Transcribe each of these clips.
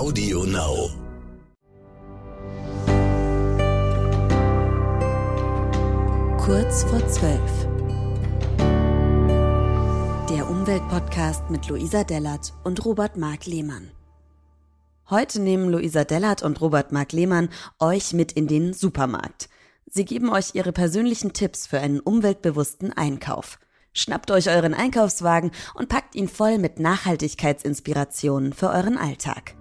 Audio Now. Kurz vor zwölf. Der Umweltpodcast mit Luisa Dellert und Robert Mark Lehmann. Heute nehmen Luisa Dellert und Robert Mark Lehmann euch mit in den Supermarkt. Sie geben euch ihre persönlichen Tipps für einen umweltbewussten Einkauf. Schnappt euch euren Einkaufswagen und packt ihn voll mit Nachhaltigkeitsinspirationen für euren Alltag.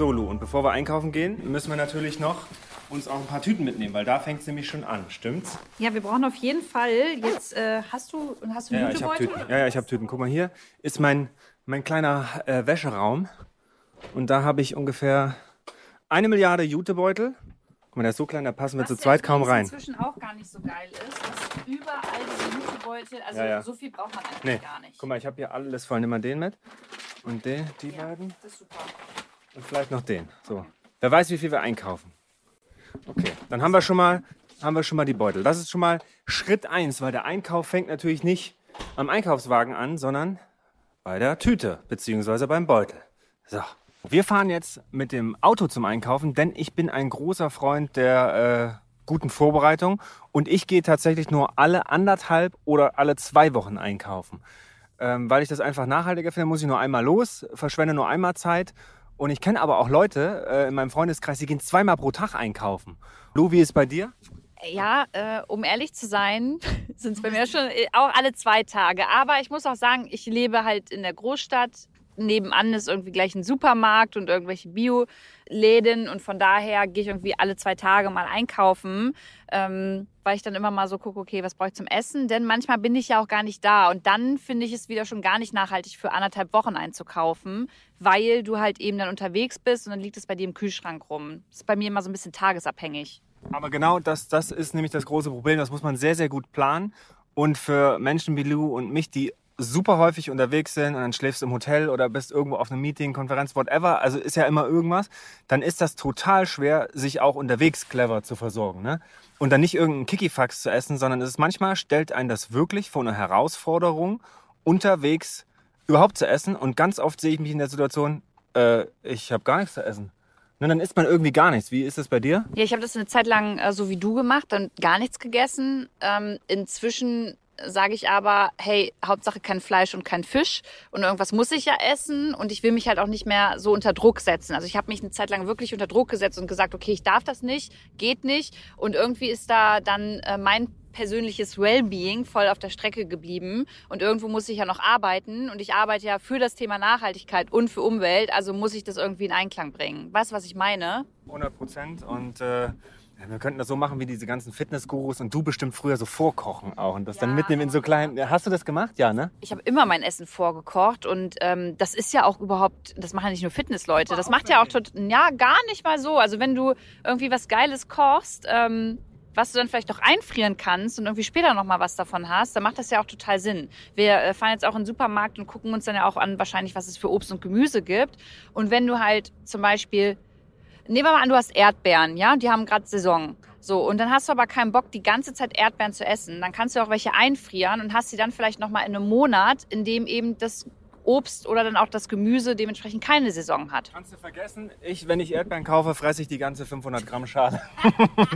So, Lu, und bevor wir einkaufen gehen, müssen wir natürlich noch uns auch ein paar Tüten mitnehmen, weil da fängt es nämlich schon an, stimmt's? Ja, wir brauchen auf jeden Fall jetzt, äh, hast du, hast du Ja, ja, ich habe Jutebeutel? Tüten. Ja, ja, ich habe Tüten. Guck mal, hier ist mein, mein kleiner äh, Wäscheraum. Und da habe ich ungefähr eine Milliarde Jutebeutel. Guck mal, der ist so klein, da passen wir Was zu ja zweit kaum rein. inzwischen auch gar nicht so geil ist, dass überall diese Jutebeutel, also Ja, ja. so viel braucht man eigentlich Nee, gar nicht. guck mal, ich habe hier alles voll. Nimm mal den mit. Und den, die ja, beiden. das ist super. Und vielleicht noch den. So. Wer weiß, wie viel wir einkaufen. Okay, dann haben wir schon mal, haben wir schon mal die Beutel. Das ist schon mal Schritt eins, weil der Einkauf fängt natürlich nicht am Einkaufswagen an, sondern bei der Tüte beziehungsweise beim Beutel. So. Wir fahren jetzt mit dem Auto zum Einkaufen, denn ich bin ein großer Freund der äh, guten Vorbereitung und ich gehe tatsächlich nur alle anderthalb oder alle zwei Wochen einkaufen. Ähm, weil ich das einfach nachhaltiger finde, muss ich nur einmal los, verschwende nur einmal Zeit. Und ich kenne aber auch Leute äh, in meinem Freundeskreis, die gehen zweimal pro Tag einkaufen. Lu, wie ist es bei dir? Ja, äh, um ehrlich zu sein, sind es bei mir schon äh, auch alle zwei Tage. Aber ich muss auch sagen, ich lebe halt in der Großstadt. Nebenan ist irgendwie gleich ein Supermarkt und irgendwelche Bioläden. Und von daher gehe ich irgendwie alle zwei Tage mal einkaufen, ähm, weil ich dann immer mal so gucke, okay, was brauche ich zum Essen? Denn manchmal bin ich ja auch gar nicht da. Und dann finde ich es wieder schon gar nicht nachhaltig, für anderthalb Wochen einzukaufen, weil du halt eben dann unterwegs bist und dann liegt es bei dir im Kühlschrank rum. Das ist bei mir immer so ein bisschen tagesabhängig. Aber genau das, das ist nämlich das große Problem. Das muss man sehr, sehr gut planen. Und für Menschen wie Lu und mich, die super häufig unterwegs sind und dann schläfst du im Hotel oder bist irgendwo auf einem Meeting, Konferenz, whatever, also ist ja immer irgendwas, dann ist das total schwer, sich auch unterwegs clever zu versorgen. Ne? Und dann nicht irgendeinen Kikifax zu essen, sondern es ist manchmal stellt einen das wirklich vor eine Herausforderung, unterwegs überhaupt zu essen. Und ganz oft sehe ich mich in der Situation, äh, ich habe gar nichts zu essen. Ne, dann isst man irgendwie gar nichts. Wie ist das bei dir? Ja, ich habe das eine Zeit lang äh, so wie du gemacht, dann gar nichts gegessen. Ähm, inzwischen sage ich aber, hey, Hauptsache kein Fleisch und kein Fisch und irgendwas muss ich ja essen und ich will mich halt auch nicht mehr so unter Druck setzen. Also ich habe mich eine Zeit lang wirklich unter Druck gesetzt und gesagt, okay, ich darf das nicht, geht nicht und irgendwie ist da dann äh, mein persönliches Wellbeing voll auf der Strecke geblieben und irgendwo muss ich ja noch arbeiten und ich arbeite ja für das Thema Nachhaltigkeit und für Umwelt, also muss ich das irgendwie in Einklang bringen. Weißt du, was ich meine? 100 Prozent. Und äh, wir könnten das so machen wie diese ganzen Fitnessgurus und du bestimmt früher so vorkochen auch und das dann Ja, mitnehmen in so kleinen. Hast du das gemacht? Ja, ne? ich habe immer mein Essen vorgekocht und ähm, das ist ja auch überhaupt, das machen ja nicht nur Fitnessleute, das macht ja auch tot, ja gar nicht mal so. Also wenn du irgendwie was Geiles kochst, ähm, was du dann vielleicht noch einfrieren kannst und irgendwie später noch mal was davon hast, dann macht das ja auch total Sinn. Wir äh, fahren jetzt auch in den Supermarkt und gucken uns dann ja auch an, wahrscheinlich, was es für Obst und Gemüse gibt. Und wenn du halt zum Beispiel Nehmen wir mal an, du hast Erdbeeren, ja, und die haben gerade Saison. So, und dann hast du aber keinen Bock, die ganze Zeit Erdbeeren zu essen. Dann kannst du auch welche einfrieren und hast sie dann vielleicht noch mal in einem Monat, in dem eben das Obst oder dann auch das Gemüse dementsprechend keine Saison hat. Kannst du vergessen, ich, wenn ich Erdbeeren kaufe, fresse ich die ganze 500 Gramm Schale.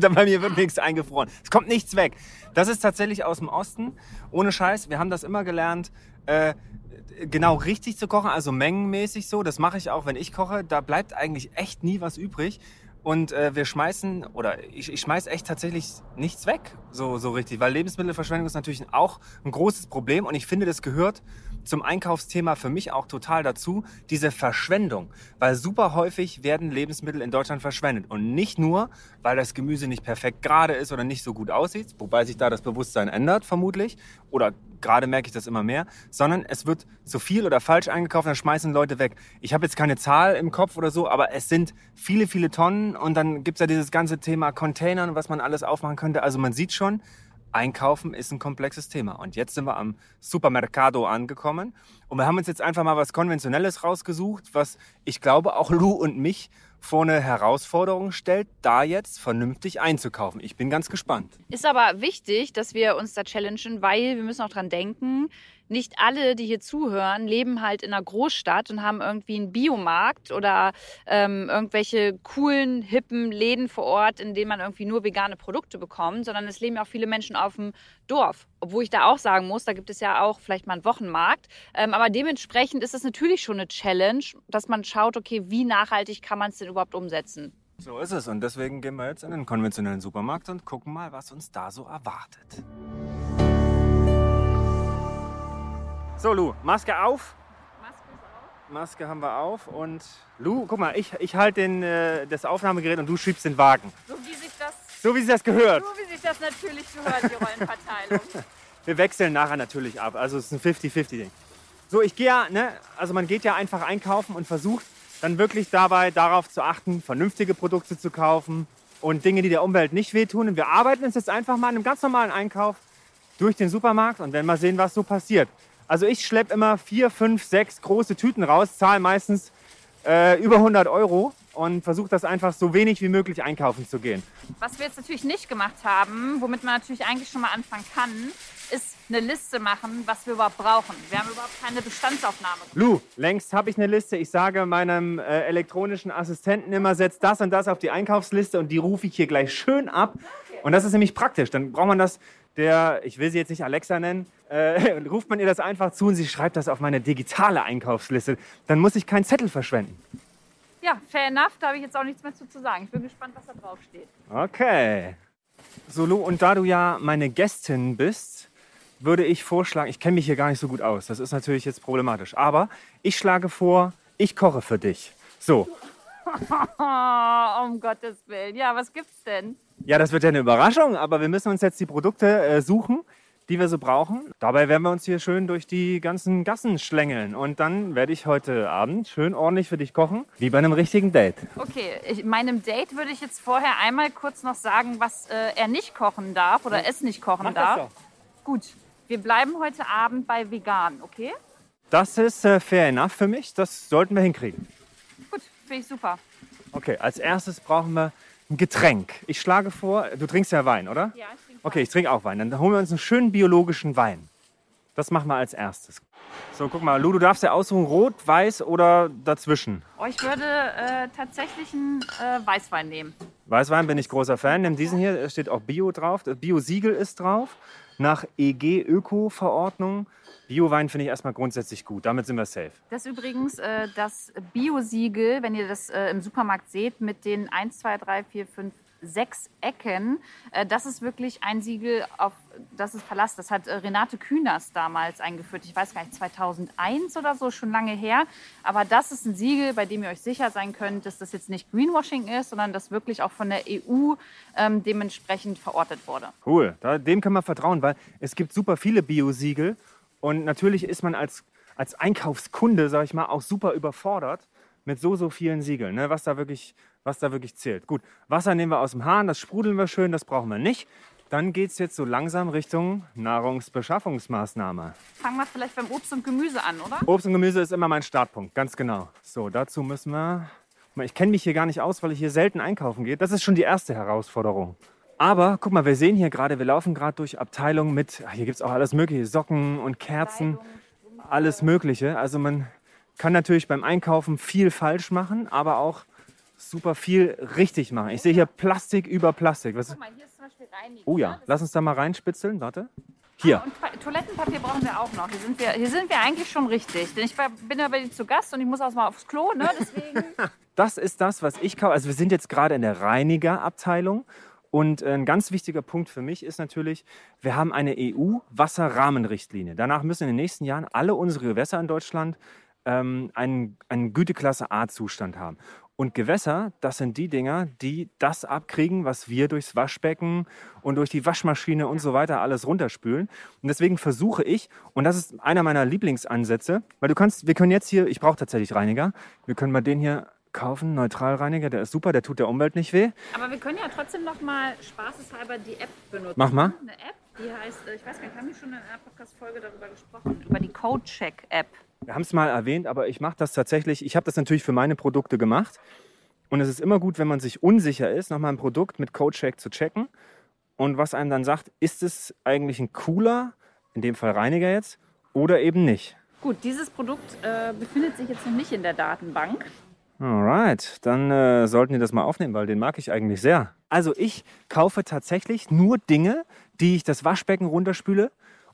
dann bei mir wird nichts eingefroren. Es kommt nichts weg. Das ist tatsächlich aus dem Osten. Ohne Scheiß, wir haben das immer gelernt. Äh, genau richtig zu kochen, also mengenmäßig so. Das mache ich auch, wenn ich koche. Da bleibt eigentlich echt nie was übrig. Und äh, wir schmeißen, oder ich, ich schmeiß echt tatsächlich nichts weg, so, so richtig. Weil Lebensmittelverschwendung ist natürlich auch ein großes Problem. Und ich finde, das gehört zum Einkaufsthema für mich auch total dazu, diese Verschwendung. Weil super häufig werden Lebensmittel in Deutschland verschwendet. Und nicht nur, weil das Gemüse nicht perfekt gerade ist oder nicht so gut aussieht, wobei sich da das Bewusstsein ändert, vermutlich. Oder gerade merke ich das immer mehr, sondern es wird zu viel oder falsch eingekauft, dann schmeißen Leute weg. Ich habe jetzt keine Zahl im Kopf oder so, aber es sind viele, viele Tonnen und dann gibt's ja dieses ganze Thema Containern, was man alles aufmachen könnte. Also man sieht schon, Einkaufen ist ein komplexes Thema. Und jetzt sind wir am Supermercado angekommen und wir haben uns jetzt einfach mal was Konventionelles rausgesucht, was ich glaube auch Lou und mich vor eine Herausforderung stellt, da jetzt vernünftig einzukaufen. Ich bin ganz gespannt. Ist aber wichtig, dass wir uns da challengen, weil wir müssen auch dran denken, nicht alle, die hier zuhören, leben halt in einer Großstadt und haben irgendwie einen Biomarkt oder ähm, irgendwelche coolen, hippen Läden vor Ort, in denen man irgendwie nur vegane Produkte bekommt, sondern es leben ja auch viele Menschen auf dem Dorf. Obwohl ich da auch sagen muss, da gibt es ja auch vielleicht mal einen Wochenmarkt. Ähm, aber dementsprechend ist es natürlich schon eine Challenge, dass man schaut, okay, wie nachhaltig kann man es denn überhaupt umsetzen? So ist es und deswegen gehen wir jetzt in den konventionellen Supermarkt und gucken mal, was uns da so erwartet. So, Lu, Maske auf. Maske haben wir auf und Lu, guck mal, ich, ich halte äh, das Aufnahmegerät und du schiebst den Wagen. So wie sich das, So wie sich das gehört. so wie sich das natürlich gehört, die Rollenverteilung. Wir wechseln nachher natürlich ab. Also es ist ein 50-50-Ding. So, ich gehe ja, ne, also man geht ja einfach einkaufen und versucht dann wirklich dabei darauf zu achten, vernünftige Produkte zu kaufen und Dinge, die der Umwelt nicht wehtun. Und wir arbeiten uns jetzt einfach mal in einem ganz normalen Einkauf durch den Supermarkt und werden mal sehen, was so passiert. Also ich schleppe immer vier, fünf, sechs große Tüten raus, zahle meistens äh, über 100 Euro und versuche das einfach so wenig wie möglich einkaufen zu gehen. Was wir jetzt natürlich nicht gemacht haben, womit man natürlich eigentlich schon mal anfangen kann, ist eine Liste machen, was wir überhaupt brauchen. Wir haben überhaupt keine Bestandsaufnahme. gemacht. Lu, längst habe ich eine Liste. Ich sage meinem äh, elektronischen Assistenten immer, setz das und das auf die Einkaufsliste und die rufe ich hier gleich schön ab. Und das ist nämlich praktisch. Dann braucht man das, der, ich will sie jetzt nicht Alexa nennen, äh, ruft man ihr das einfach zu und sie schreibt das auf meine digitale Einkaufsliste. Dann muss ich keinen Zettel verschwenden. Ja, fair enough, da habe ich jetzt auch nichts mehr zu, zu sagen. Ich bin gespannt, was da drauf steht. Okay. So, Lu, und da du ja meine Gästin bist, würde ich vorschlagen, ich kenne mich hier gar nicht so gut aus. Das ist natürlich jetzt problematisch. Aber ich schlage vor, ich koche für dich. So, um Gottes Willen. Ja, was gibt's denn? Ja, das wird ja eine Überraschung, aber wir müssen uns jetzt die Produkte äh, suchen, die wir so brauchen. Dabei werden wir uns hier schön durch die ganzen Gassen schlängeln. Und dann werde ich heute Abend schön ordentlich für dich kochen, wie bei einem richtigen Date. Okay, ich, meinem Date würde ich jetzt vorher einmal kurz noch sagen, was äh, er nicht kochen darf oder es nicht kochen darf. Gut, wir bleiben heute Abend bei vegan, okay? Das ist äh, fair enough für mich. Das sollten wir hinkriegen. Finde ich super. Okay, als erstes brauchen wir ein Getränk. Ich schlage vor, du trinkst ja Wein, oder? Ja, ich trinke Okay, ich trinke auch Wein. Dann holen wir uns einen schönen biologischen Wein. Das machen wir als erstes. So, guck mal, Lu, du darfst ja aussuchen, rot, weiß oder dazwischen. Oh, ich würde äh, tatsächlich einen äh, Weißwein nehmen. Weißwein bin ich großer Fan. Nimm diesen hier, da steht auch Bio drauf. Das Bio-Siegel ist drauf. Nach EG-Öko-Verordnung. Bio-Wein finde ich erstmal grundsätzlich gut. Damit sind wir safe. Das ist übrigens äh, das Bio-Siegel, wenn ihr das äh, im Supermarkt seht, mit den 1, 2, 3, 4, 5, 6 Ecken. Äh, das ist wirklich ein Siegel, auf das ist Verlass. Das hat äh, Renate Künast damals eingeführt. Ich weiß gar nicht, 2001 oder so, schon lange her. Aber das ist ein Siegel, bei dem ihr euch sicher sein könnt, dass das jetzt nicht Greenwashing ist, sondern das wirklich auch von der EU ähm, dementsprechend verortet wurde. Cool, dem kann man vertrauen, weil es gibt super viele Bio-Siegel. Und natürlich ist man als, als Einkaufskunde, sag ich mal, auch super überfordert mit so, so vielen Siegeln, ne? was, da wirklich, was da wirklich zählt. Gut, Wasser nehmen wir aus dem Hahn, das sprudeln wir schön, das brauchen wir nicht. Dann geht es jetzt so langsam Richtung Nahrungsbeschaffungsmaßnahme. Fangen wir vielleicht beim Obst und Gemüse an, oder? Obst und Gemüse ist immer mein Startpunkt, ganz genau. So, dazu müssen wir. Ich kenne mich hier gar nicht aus, weil ich hier selten einkaufen gehe. Das ist schon die erste Herausforderung. Aber guck mal, wir sehen hier gerade, wir laufen gerade durch Abteilungen mit, ach, hier gibt es auch alles Mögliche, Socken und Kerzen, alles Mögliche. Also man kann natürlich beim Einkaufen viel falsch machen, aber auch super viel richtig machen. Ich sehe hier Plastik über Plastik. Was, Guck mal, hier ist zum Beispiel Reinigung. oh ja, lass uns da mal reinspitzeln, warte. Hier, Und Pa- Toilettenpapier brauchen wir auch noch. Hier sind wir, hier sind wir eigentlich schon richtig. Denn ich war, bin ja bei dir zu Gast und ich muss auch mal aufs Klo, ne? Deswegen. Das ist das, was ich kaufe. Also wir sind jetzt gerade in der Reinigerabteilung. Und ein ganz wichtiger Punkt für mich ist natürlich, wir haben eine EU-Wasserrahmenrichtlinie. Danach müssen in den nächsten Jahren alle unsere Gewässer in Deutschland ähm, einen, einen Güteklasse A-Zustand haben. Und Gewässer, das sind die Dinger, die das abkriegen, was wir durchs Waschbecken und durch die Waschmaschine und so weiter alles runterspülen. Und deswegen versuche ich, und das ist einer meiner Lieblingsansätze, weil du kannst, wir können jetzt hier, ich brauche tatsächlich Reiniger, wir können mal den hier kaufen, Neutralreiniger, der ist super, der tut der Umwelt nicht weh. Aber wir können ja trotzdem noch mal spaßeshalber die App benutzen. Mach mal. Eine App, die heißt, äh, ich weiß gar nicht, haben wir schon in einer Podcast-Folge darüber gesprochen? Über die Codecheck-App. Wir haben es mal erwähnt, aber ich mache das tatsächlich, ich habe das natürlich für meine Produkte gemacht. Und es ist immer gut, wenn man sich unsicher ist, nochmal ein Produkt mit CodeCheck zu checken. Und was einem dann sagt, ist es eigentlich ein cooler, in dem Fall Reiniger jetzt, oder eben nicht. Gut, dieses Produkt äh, befindet sich jetzt noch nicht in der Datenbank. Alright, dann äh, sollten wir das mal aufnehmen, weil den mag ich eigentlich sehr. Also ich kaufe tatsächlich nur Dinge, die ich das Waschbecken runterspüle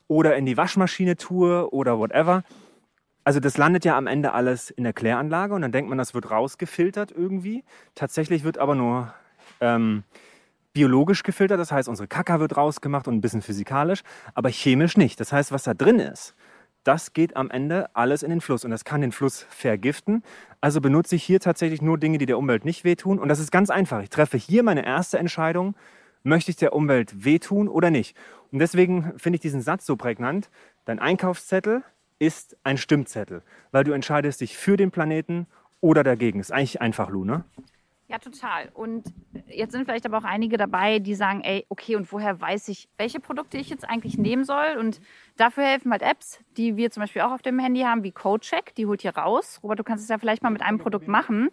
oder in die Waschmaschine tue oder whatever. Also das landet ja am Ende alles in der Kläranlage und dann denkt man, das wird rausgefiltert irgendwie. Tatsächlich wird aber nur ähm, biologisch gefiltert, das heißt unsere Kaka wird rausgemacht und ein bisschen physikalisch, aber chemisch nicht. Das heißt, was da drin ist, das geht am Ende alles in den Fluss und das kann den Fluss vergiften. Also benutze ich hier tatsächlich nur Dinge, die der Umwelt nicht wehtun und das ist ganz einfach. Ich treffe hier meine erste Entscheidung, möchte ich der Umwelt wehtun oder nicht. Und deswegen finde ich diesen Satz so prägnant. Dein Einkaufszettel ist ein Stimmzettel, weil du entscheidest dich für den Planeten oder dagegen. Ist eigentlich einfach, Lu, ne? Ja, total. Und jetzt sind vielleicht aber auch einige dabei, die sagen, ey, okay, und woher weiß ich, welche Produkte ich jetzt eigentlich nehmen soll? Und dafür helfen halt Apps, die wir zum Beispiel auch auf dem Handy haben, wie CodeCheck, die holt hier raus. Robert, du kannst es ja vielleicht mal mit einem Produkt machen.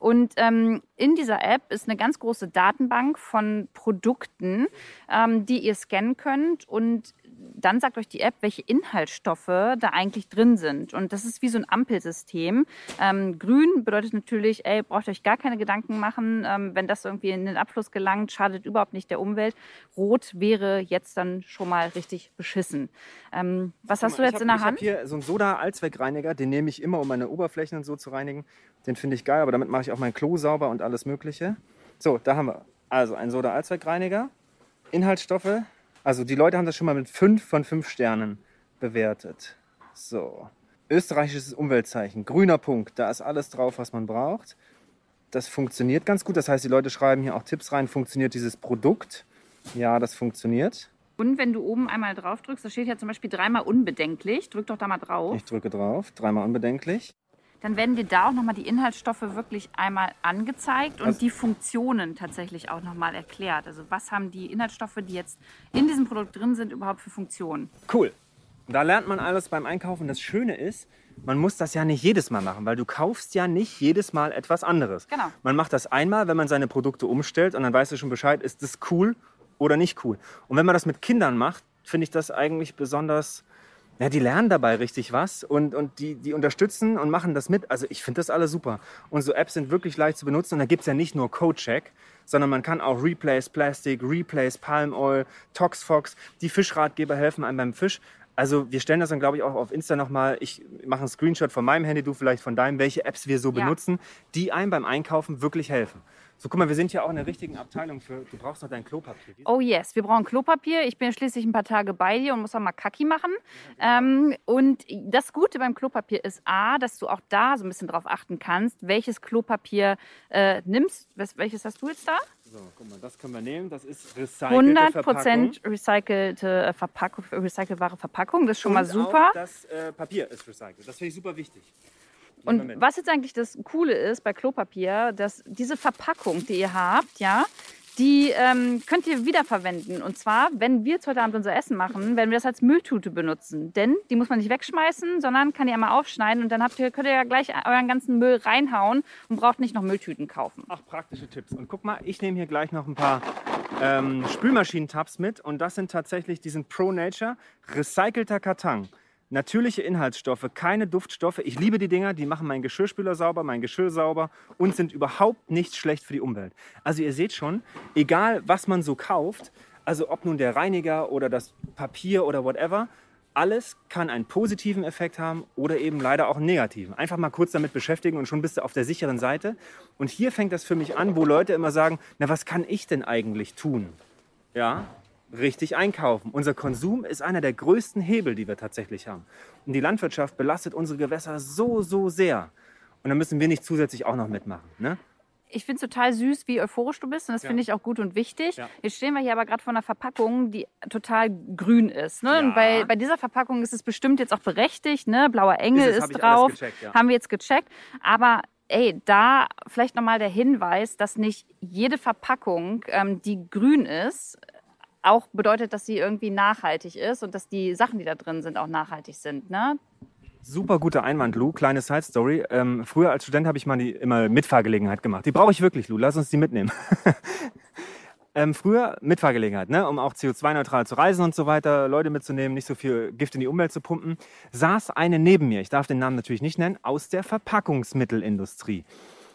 Und ähm, in dieser App ist eine ganz große Datenbank von Produkten, ähm, die ihr scannen könnt und dann sagt euch die App, welche Inhaltsstoffe da eigentlich drin sind. Und das ist wie so ein Ampelsystem. Ähm, grün bedeutet natürlich, ey, braucht euch gar keine Gedanken machen, ähm, wenn das irgendwie in den Abfluss gelangt, schadet überhaupt nicht der Umwelt. Rot wäre jetzt dann schon mal richtig beschissen. Ähm, was hast du jetzt hab, in der ich Hand? Ich habe hier so einen Soda-Allzweckreiniger, den nehme ich immer, um meine Oberflächen und so zu reinigen. Den finde ich geil, aber damit mache ich auch mein Klo sauber und alles Mögliche. So, da haben wir also einen Soda-Allzweckreiniger. Inhaltsstoffe, also die Leute haben das schon mal mit 5 von 5 Sternen bewertet. So. Österreichisches Umweltzeichen, grüner Punkt, da ist alles drauf, was man braucht. Das funktioniert ganz gut. Das heißt, die Leute schreiben hier auch Tipps rein, funktioniert dieses Produkt? Ja, das funktioniert. Und wenn du oben einmal drauf drückst, da steht ja zum Beispiel dreimal unbedenklich. Drück doch da mal drauf. Ich drücke drauf, dreimal unbedenklich. Dann werden dir da auch nochmal die Inhaltsstoffe wirklich einmal angezeigt und Also- die Funktionen tatsächlich auch nochmal erklärt. Also was haben die Inhaltsstoffe, die jetzt in diesem Produkt drin sind, überhaupt für Funktionen? Cool. Da lernt man alles beim Einkaufen. Das Schöne ist, man muss das ja nicht jedes Mal machen, weil du kaufst ja nicht jedes Mal etwas anderes. Genau. Man macht das einmal, wenn man seine Produkte umstellt und dann weißt du schon Bescheid, ist das cool oder nicht cool. Und wenn man das mit Kindern macht, finde ich das eigentlich besonders, ja, die lernen dabei richtig was und, und die, die unterstützen und machen das mit. Also ich finde das alles super. Und so Apps sind wirklich leicht zu benutzen und da gibt es ja nicht nur CodeCheck, sondern man kann auch Replace Plastic, Replace Palm Oil, ToxFox, die Fischratgeber helfen einem beim Fisch. Also wir stellen das dann, glaube ich, auch auf Insta nochmal. Ich mache einen Screenshot von meinem Handy, du vielleicht von deinem, welche Apps wir so Ja. benutzen, die einem beim Einkaufen wirklich helfen. So, guck mal, wir sind ja auch in der richtigen Abteilung für, du brauchst noch dein Klopapier. Oh yes, wir brauchen Klopapier. Ich bin ja schließlich ein paar Tage bei dir und muss auch mal Kacki machen. Ähm, und das Gute beim Klopapier ist A, dass du auch da so ein bisschen drauf achten kannst, welches Klopapier äh, nimmst. Welches hast du jetzt da? So, guck mal, das können wir nehmen. Das ist recycelte 100% recycelte äh, Verpackung, recycelbare Verpackung. Das ist schon mal Und super. Auch das äh, Papier ist recycelt. Das finde ich super wichtig. Und was jetzt eigentlich das Coole ist bei Klopapier, dass diese Verpackung, die ihr habt, ja, die ähm, könnt ihr wiederverwenden. Und zwar, wenn wir jetzt heute Abend unser Essen machen, werden wir das als Mülltute benutzen. Denn die muss man nicht wegschmeißen, sondern kann ihr einmal aufschneiden und dann habt ihr, könnt ihr ja gleich euren ganzen Müll reinhauen und braucht nicht noch Mülltüten kaufen. Ach, praktische Tipps. Und guck mal, ich nehme hier gleich noch ein paar ähm, Spülmaschinentabs mit. Und das sind tatsächlich, die sind Pro Nature, recycelter Karton. Natürliche Inhaltsstoffe, keine Duftstoffe. Ich liebe die Dinger, die machen meinen Geschirrspüler sauber, mein Geschirr sauber und sind überhaupt nicht schlecht für die Umwelt. Also ihr seht schon, egal was man so kauft, also ob nun der Reiniger oder das Papier oder whatever, alles kann einen positiven Effekt haben oder eben leider auch einen negativen. Einfach mal kurz damit beschäftigen und schon bist du auf der sicheren Seite. Und hier fängt das für mich an, wo Leute immer sagen, na was kann ich denn eigentlich tun? Ja, richtig einkaufen. Unser Konsum ist einer der größten Hebel, die wir tatsächlich haben. Und die Landwirtschaft belastet unsere Gewässer so, so sehr. Und da müssen wir nicht zusätzlich auch noch mitmachen. Ne? Ich finde es total süß, wie euphorisch du bist und das Ja. finde ich auch gut und wichtig. Ja. Jetzt stehen wir hier aber gerade vor einer Verpackung, die total grün ist. Ne? Ja. Und bei, bei dieser Verpackung ist es bestimmt jetzt auch berechtigt. Ne? Blauer Engel Ist es, ist, hab drauf. gecheckt. Haben wir jetzt gecheckt. Aber ey, da vielleicht nochmal der Hinweis, dass nicht jede Verpackung, ähm, die grün ist, auch bedeutet, dass sie irgendwie nachhaltig ist und dass die Sachen, die da drin sind, auch nachhaltig sind. Ne? Super guter Einwand, Lou. Kleine Side Story. Ähm, früher als Student habe ich mal die, immer Mitfahrgelegenheit gemacht. Die brauche ich wirklich, Lou. Lass uns die mitnehmen. ähm, früher Mitfahrgelegenheit, ne, um auch CO2-neutral zu reisen und so weiter, Leute mitzunehmen, nicht so viel Gift in die Umwelt zu pumpen, saß eine neben mir, ich darf den Namen natürlich nicht nennen, aus der Verpackungsmittelindustrie.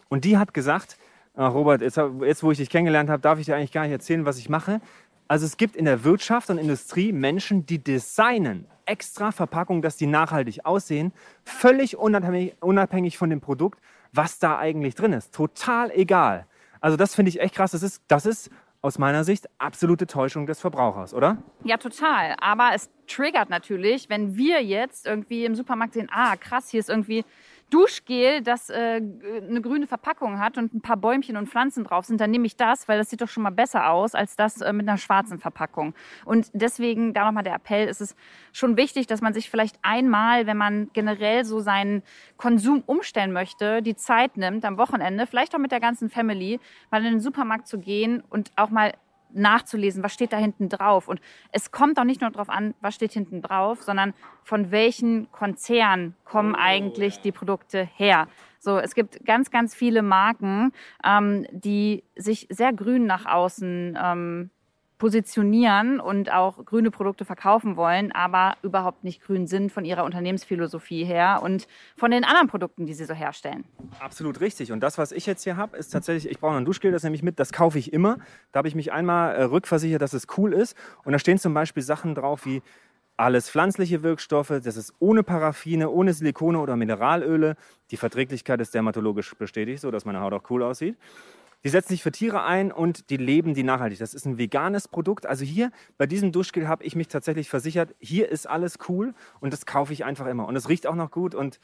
Und die hat gesagt, ach Robert, jetzt, jetzt wo ich dich kennengelernt habe, darf ich dir eigentlich gar nicht erzählen, was ich mache. Also es gibt in der Wirtschaft und Industrie Menschen, die designen extra Verpackungen, dass die nachhaltig aussehen, völlig unabhängig, unabhängig von dem Produkt, was da eigentlich drin ist. Total egal. Also das finde ich echt krass. Das ist, das ist aus meiner Sicht absolute Täuschung des Verbrauchers, oder? Ja, total. Aber es triggert natürlich, wenn wir jetzt irgendwie im Supermarkt sehen, ah, krass, hier ist irgendwie Duschgel, das äh, eine grüne Verpackung hat und ein paar Bäumchen und Pflanzen drauf sind, dann nehme ich das, weil das sieht doch schon mal besser aus als das äh, mit einer schwarzen Verpackung. Und deswegen da nochmal der Appell, ist es schon wichtig, dass man sich vielleicht einmal, wenn man generell so seinen Konsum umstellen möchte, die Zeit nimmt am Wochenende, vielleicht auch mit der ganzen Family, mal in den Supermarkt zu gehen und auch mal nachzulesen, was steht da hinten drauf. Und es kommt auch nicht nur darauf an, was steht hinten drauf, sondern von welchen Konzernen kommen oh, eigentlich die Produkte her. So, es gibt ganz, ganz viele Marken, ähm, die sich sehr grün nach außen ähm, positionieren und auch grüne Produkte verkaufen wollen, aber überhaupt nicht grün sind von ihrer Unternehmensphilosophie her und von den anderen Produkten, die sie so herstellen. Absolut richtig. Und das, was ich jetzt hier habe, ist tatsächlich, ich brauche ein Duschgel, das nehme ich mit, das kaufe ich immer. Da habe ich mich einmal äh, rückversichert, dass es cool ist. Und da stehen zum Beispiel Sachen drauf wie alles pflanzliche Wirkstoffe, das ist ohne Paraffine, ohne Silikone oder Mineralöle. Die Verträglichkeit ist dermatologisch bestätigt, so dass meine Haut auch cool aussieht. Die setzen sich für Tiere ein und die leben die nachhaltig. Das ist ein veganes Produkt. Also hier bei diesem Duschgel habe ich mich tatsächlich versichert, hier ist alles cool und das kaufe ich einfach immer. Und es riecht auch noch gut und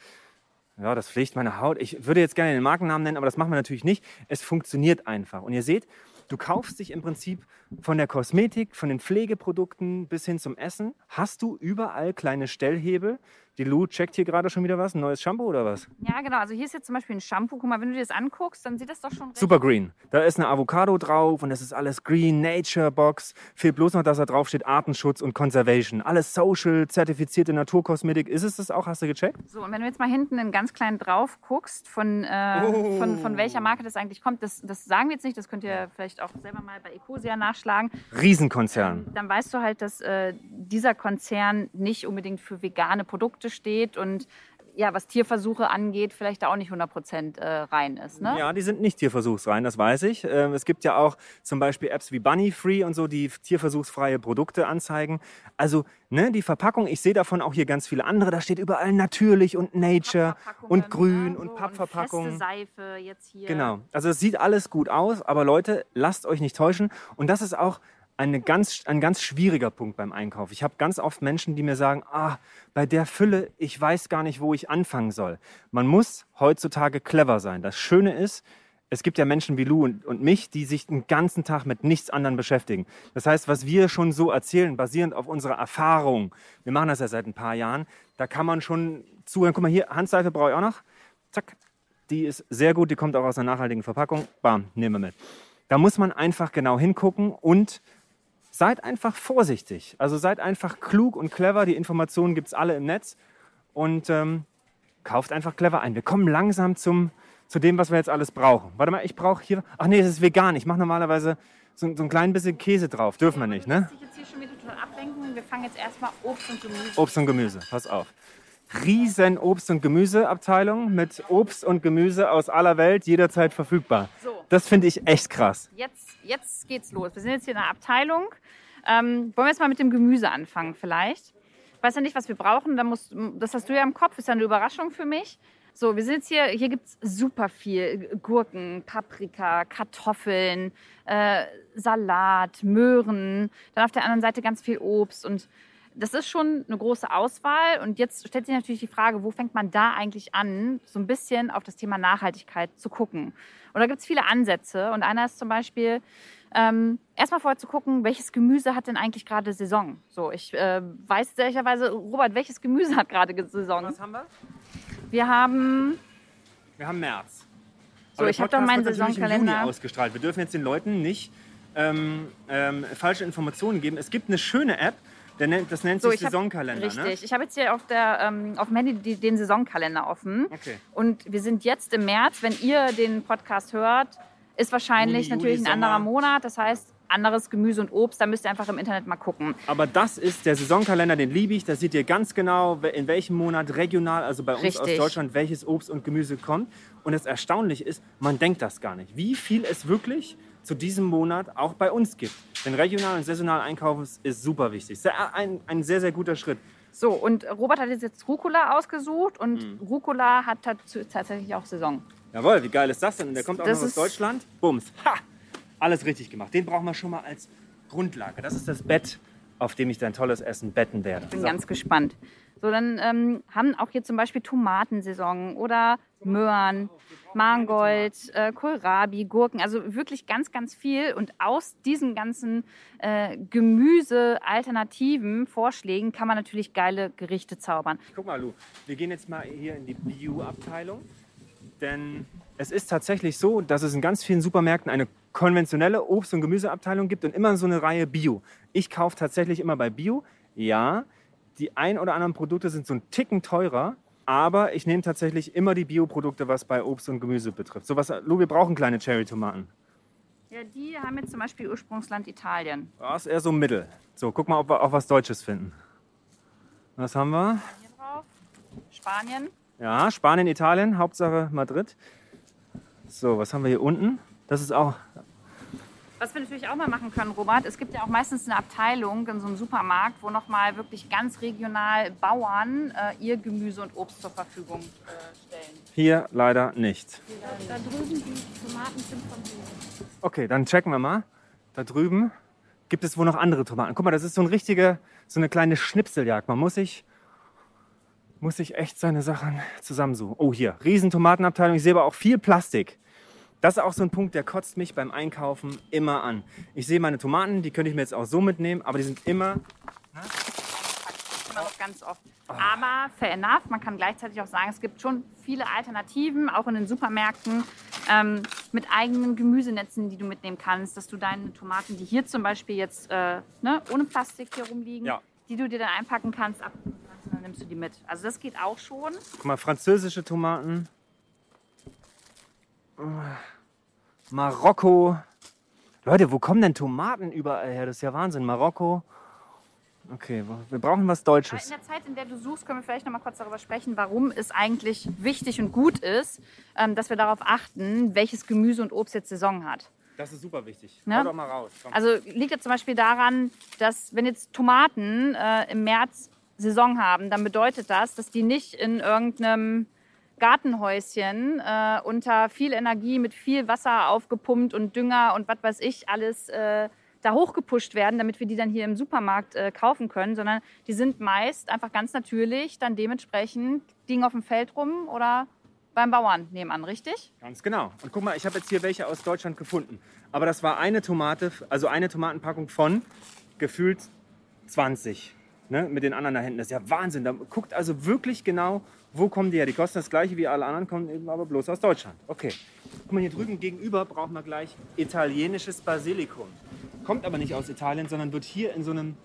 ja, das pflegt meine Haut. Ich würde jetzt gerne den Markennamen nennen, aber das machen wir natürlich nicht. Es funktioniert einfach. Und ihr seht, du kaufst dich im Prinzip von der Kosmetik, von den Pflegeprodukten bis hin zum Essen, hast du überall kleine Stellhebel, die Lou checkt hier gerade schon wieder was, ein neues Shampoo oder was? Ja, genau. Also hier ist jetzt zum Beispiel ein Shampoo. Guck mal, wenn du dir das anguckst, dann sieht das doch schon Super green. Da ist eine Avocado drauf und das ist alles Green Nature Box. Fehlt bloß noch, dass da drauf steht Artenschutz und Conservation. Alles social, zertifizierte Naturkosmetik. Ist es das auch? Hast du gecheckt? So, und wenn du jetzt mal hinten einen ganz kleinen drauf guckst, von, äh, oh. von, von welcher Marke das eigentlich kommt, das, das sagen wir jetzt nicht. Das könnt ihr vielleicht auch selber mal bei Ecosia nachschlagen. Riesenkonzern. Ähm, dann weißt du halt, dass äh, dieser Konzern nicht unbedingt für vegane Produkte Produkte steht und ja, was Tierversuche angeht, vielleicht da auch nicht 100 Prozent äh, rein ist. Ne? Ja, die sind nicht tierversuchsrein, das weiß ich. Ähm, es gibt ja auch zum Beispiel Apps wie Bunny Free und so, die tierversuchsfreie Produkte anzeigen. Also ne, die Verpackung, ich sehe davon auch hier ganz viele andere, da steht überall natürlich und Nature und grün ne? und so, Pappverpackung. Und Seife jetzt hier. Genau, also es sieht alles gut aus, aber Leute, lasst euch nicht täuschen. Und das ist auch eine ganz, ein ganz schwieriger Punkt beim Einkauf. Ich habe ganz oft Menschen, die mir sagen, ah, bei der Fülle, ich weiß gar nicht, wo ich anfangen soll. Man muss heutzutage clever sein. Das Schöne ist, es gibt ja Menschen wie Lou und, und mich, die sich den ganzen Tag mit nichts anderem beschäftigen. Das heißt, was wir schon so erzählen, basierend auf unserer Erfahrung, wir machen das ja seit ein paar Jahren, da kann man schon zuhören. Guck mal hier, Handseife brauche ich auch noch. Zack, die ist sehr gut, die kommt auch aus einer nachhaltigen Verpackung. Bam, nehmen wir mit. Da muss man einfach genau hingucken und seid einfach vorsichtig. Also seid einfach klug und clever. Die Informationen gibt es alle im Netz. Und ähm, kauft einfach clever ein. Wir kommen langsam zum, zu dem, was wir jetzt alles brauchen. Warte mal, ich brauche hier. Ach nee, es ist vegan. Ich mache normalerweise so, so, ein klein bisschen Käse drauf. Dürfen wir nicht, ne? Ich jetzt hier schon wieder total ablenken. Wir fangen jetzt erstmal Obst und Gemüse. Obst und Gemüse, pass auf. Riesen Obst- und Gemüseabteilung mit Obst und Gemüse aus aller Welt jederzeit verfügbar. So. Das finde ich echt krass. Jetzt, jetzt geht's los. Wir sind jetzt hier in der Abteilung. Ähm, wollen wir jetzt mal mit dem Gemüse anfangen vielleicht? Ich weiß ja nicht, was wir brauchen. Da musst, das hast du ja im Kopf, ist ja eine Überraschung für mich. So, wir sind jetzt hier, hier gibt es super viel. Gurken, Paprika, Kartoffeln, äh, Salat, Möhren. Dann auf der anderen Seite ganz viel Obst. Und das ist schon eine große Auswahl. Und jetzt stellt sich natürlich die Frage, wo fängt man da eigentlich an, so ein bisschen auf das Thema Nachhaltigkeit zu gucken? Und da gibt es viele Ansätze. Und einer ist zum Beispiel, ähm, erstmal vorher zu gucken, welches Gemüse hat denn eigentlich gerade Saison? So, ich äh, weiß ehrlicherweise, Robert, welches Gemüse hat gerade Saison? Was haben wir? Wir haben. Wir haben März. So, ich habe doch meinen Saisonkalender. ausgestrahlt. Wir dürfen jetzt den Leuten nicht ähm, ähm, falsche Informationen geben. Es gibt eine schöne App, das nennt sich so, Saisonkalender. Hab, ne? richtig. Ich habe jetzt hier auf, der, ähm, auf dem Handy die, den Saisonkalender offen. Okay. Und wir sind jetzt im März. Wenn ihr den Podcast hört, ist wahrscheinlich Juni, natürlich Juli, ein anderer Monat. Das heißt, anderes Gemüse und Obst. Da müsst ihr einfach im Internet mal gucken. Aber das ist der Saisonkalender, den liebe ich. Da seht ihr ganz genau, in welchem Monat regional, also bei uns Richtig. aus Deutschland, welches Obst und Gemüse kommt. Und das Erstaunliche ist, man denkt das gar nicht, wie viel es wirklich zu diesem Monat auch bei uns gibt. Denn regional und saisonal einkaufen ist super wichtig. Sehr, ein, ein sehr, sehr guter Schritt. So, und Robert hat jetzt Rucola ausgesucht und Mhm. Rucola hat tats- tatsächlich auch Saison. Jawohl, wie geil ist das denn? Und der kommt auch Das noch aus Deutschland. Bums. Ha! Alles richtig gemacht. Den brauchen wir schon mal als Grundlage. Das ist das Bett, auf dem ich dein tolles Essen betten werde. Bin So. ganz gespannt. So, dann ähm, haben auch hier zum Beispiel Tomatensaison oder Möhren, Mangold, äh, Kohlrabi, Gurken, also wirklich ganz, ganz viel. Und aus diesen ganzen äh, Gemüse-Alternativen, Vorschlägen kann man natürlich geile Gerichte zaubern. Guck mal, Lu, wir gehen jetzt mal hier in die Bio-Abteilung. Denn es ist tatsächlich so, dass es in ganz vielen Supermärkten eine konventionelle Obst- und Gemüseabteilung gibt und immer so eine Reihe Bio. Ich kaufe tatsächlich immer bei Bio. Ja, die ein oder anderen Produkte sind so ein Ticken teurer, aber ich nehme tatsächlich immer die Bioprodukte, was bei Obst und Gemüse betrifft. So was, Lu, wir brauchen kleine Cherry-Tomaten. Ja, die haben jetzt zum Beispiel Ursprungsland Italien. Das ist eher so Mittel. So, guck mal, ob wir auch was Deutsches finden. Was haben wir? Hier drauf. Spanien. Ja, Spanien, Italien, Hauptsache Madrid. So, was haben wir hier unten? Das ist auch. Was wir natürlich auch mal machen können, Robert, es gibt ja auch meistens eine Abteilung in so einem Supermarkt, wo nochmal wirklich ganz regional Bauern äh, ihr Gemüse und Obst zur Verfügung äh, stellen. Hier leider nicht. Da drüben die Tomaten sind von hier. Okay, dann checken wir mal. Da drüben gibt es wohl noch andere Tomaten. Guck mal, das ist so, ein richtige, so eine kleine Schnipseljagd. Man muss sich, muss sich echt seine Sachen zusammensuchen. Oh, hier, Riesentomatenabteilung. Ich sehe aber auch viel Plastik. Das ist auch so ein Punkt, der kotzt mich beim Einkaufen immer an. Ich sehe meine Tomaten, die könnte ich mir jetzt auch so mitnehmen, aber die sind immer noch ganz oft. Aber fair enough, man kann gleichzeitig auch sagen, es gibt schon viele Alternativen, auch in den Supermärkten, ähm, mit eigenen Gemüsenetzen, die du mitnehmen kannst, dass du deine Tomaten, die hier zum Beispiel jetzt äh, ne, ohne Plastik hier rumliegen, Ja. die du dir dann einpacken kannst, abnehmen kannst und dann nimmst du die mit. Also das geht auch schon. Guck mal, französische Tomaten. Marokko. Leute, wo kommen denn Tomaten überall her? Das ist ja Wahnsinn. Marokko. Okay, wir brauchen was In Deutsches. der Zeit, in der du suchst, können wir vielleicht noch mal kurz darüber sprechen, warum es eigentlich wichtig und gut ist, ähm, dass wir darauf achten, welches Gemüse und Obst jetzt Saison hat. Das ist super wichtig. Ja? Hau doch mal raus. Komm. Also liegt jetzt zum Beispiel daran, dass wenn jetzt Tomaten äh, im März Saison haben, dann bedeutet das, dass die nicht in irgendeinem Gartenhäuschen äh, unter viel Energie mit viel Wasser aufgepumpt und Dünger und was weiß ich alles äh, da hochgepusht werden, damit wir die dann hier im Supermarkt äh, kaufen können, sondern die sind meist einfach ganz natürlich dann dementsprechend liegen auf dem Feld rum oder beim Bauern nebenan, richtig? Ganz genau. Und guck mal, ich habe jetzt hier welche aus Deutschland gefunden. Aber das war eine Tomate, also eine Tomatenpackung von gefühlt 20. Ne, mit den anderen da hinten. Das ist ja Wahnsinn. Da guckt also wirklich genau, wo kommen die her. Die kosten das gleiche wie alle anderen, kommen eben aber bloß aus Deutschland. Okay. Guck mal, hier drüben gegenüber brauchen wir gleich italienisches Basilikum. Kommt aber nicht aus Italien, sondern wird hier in so einem,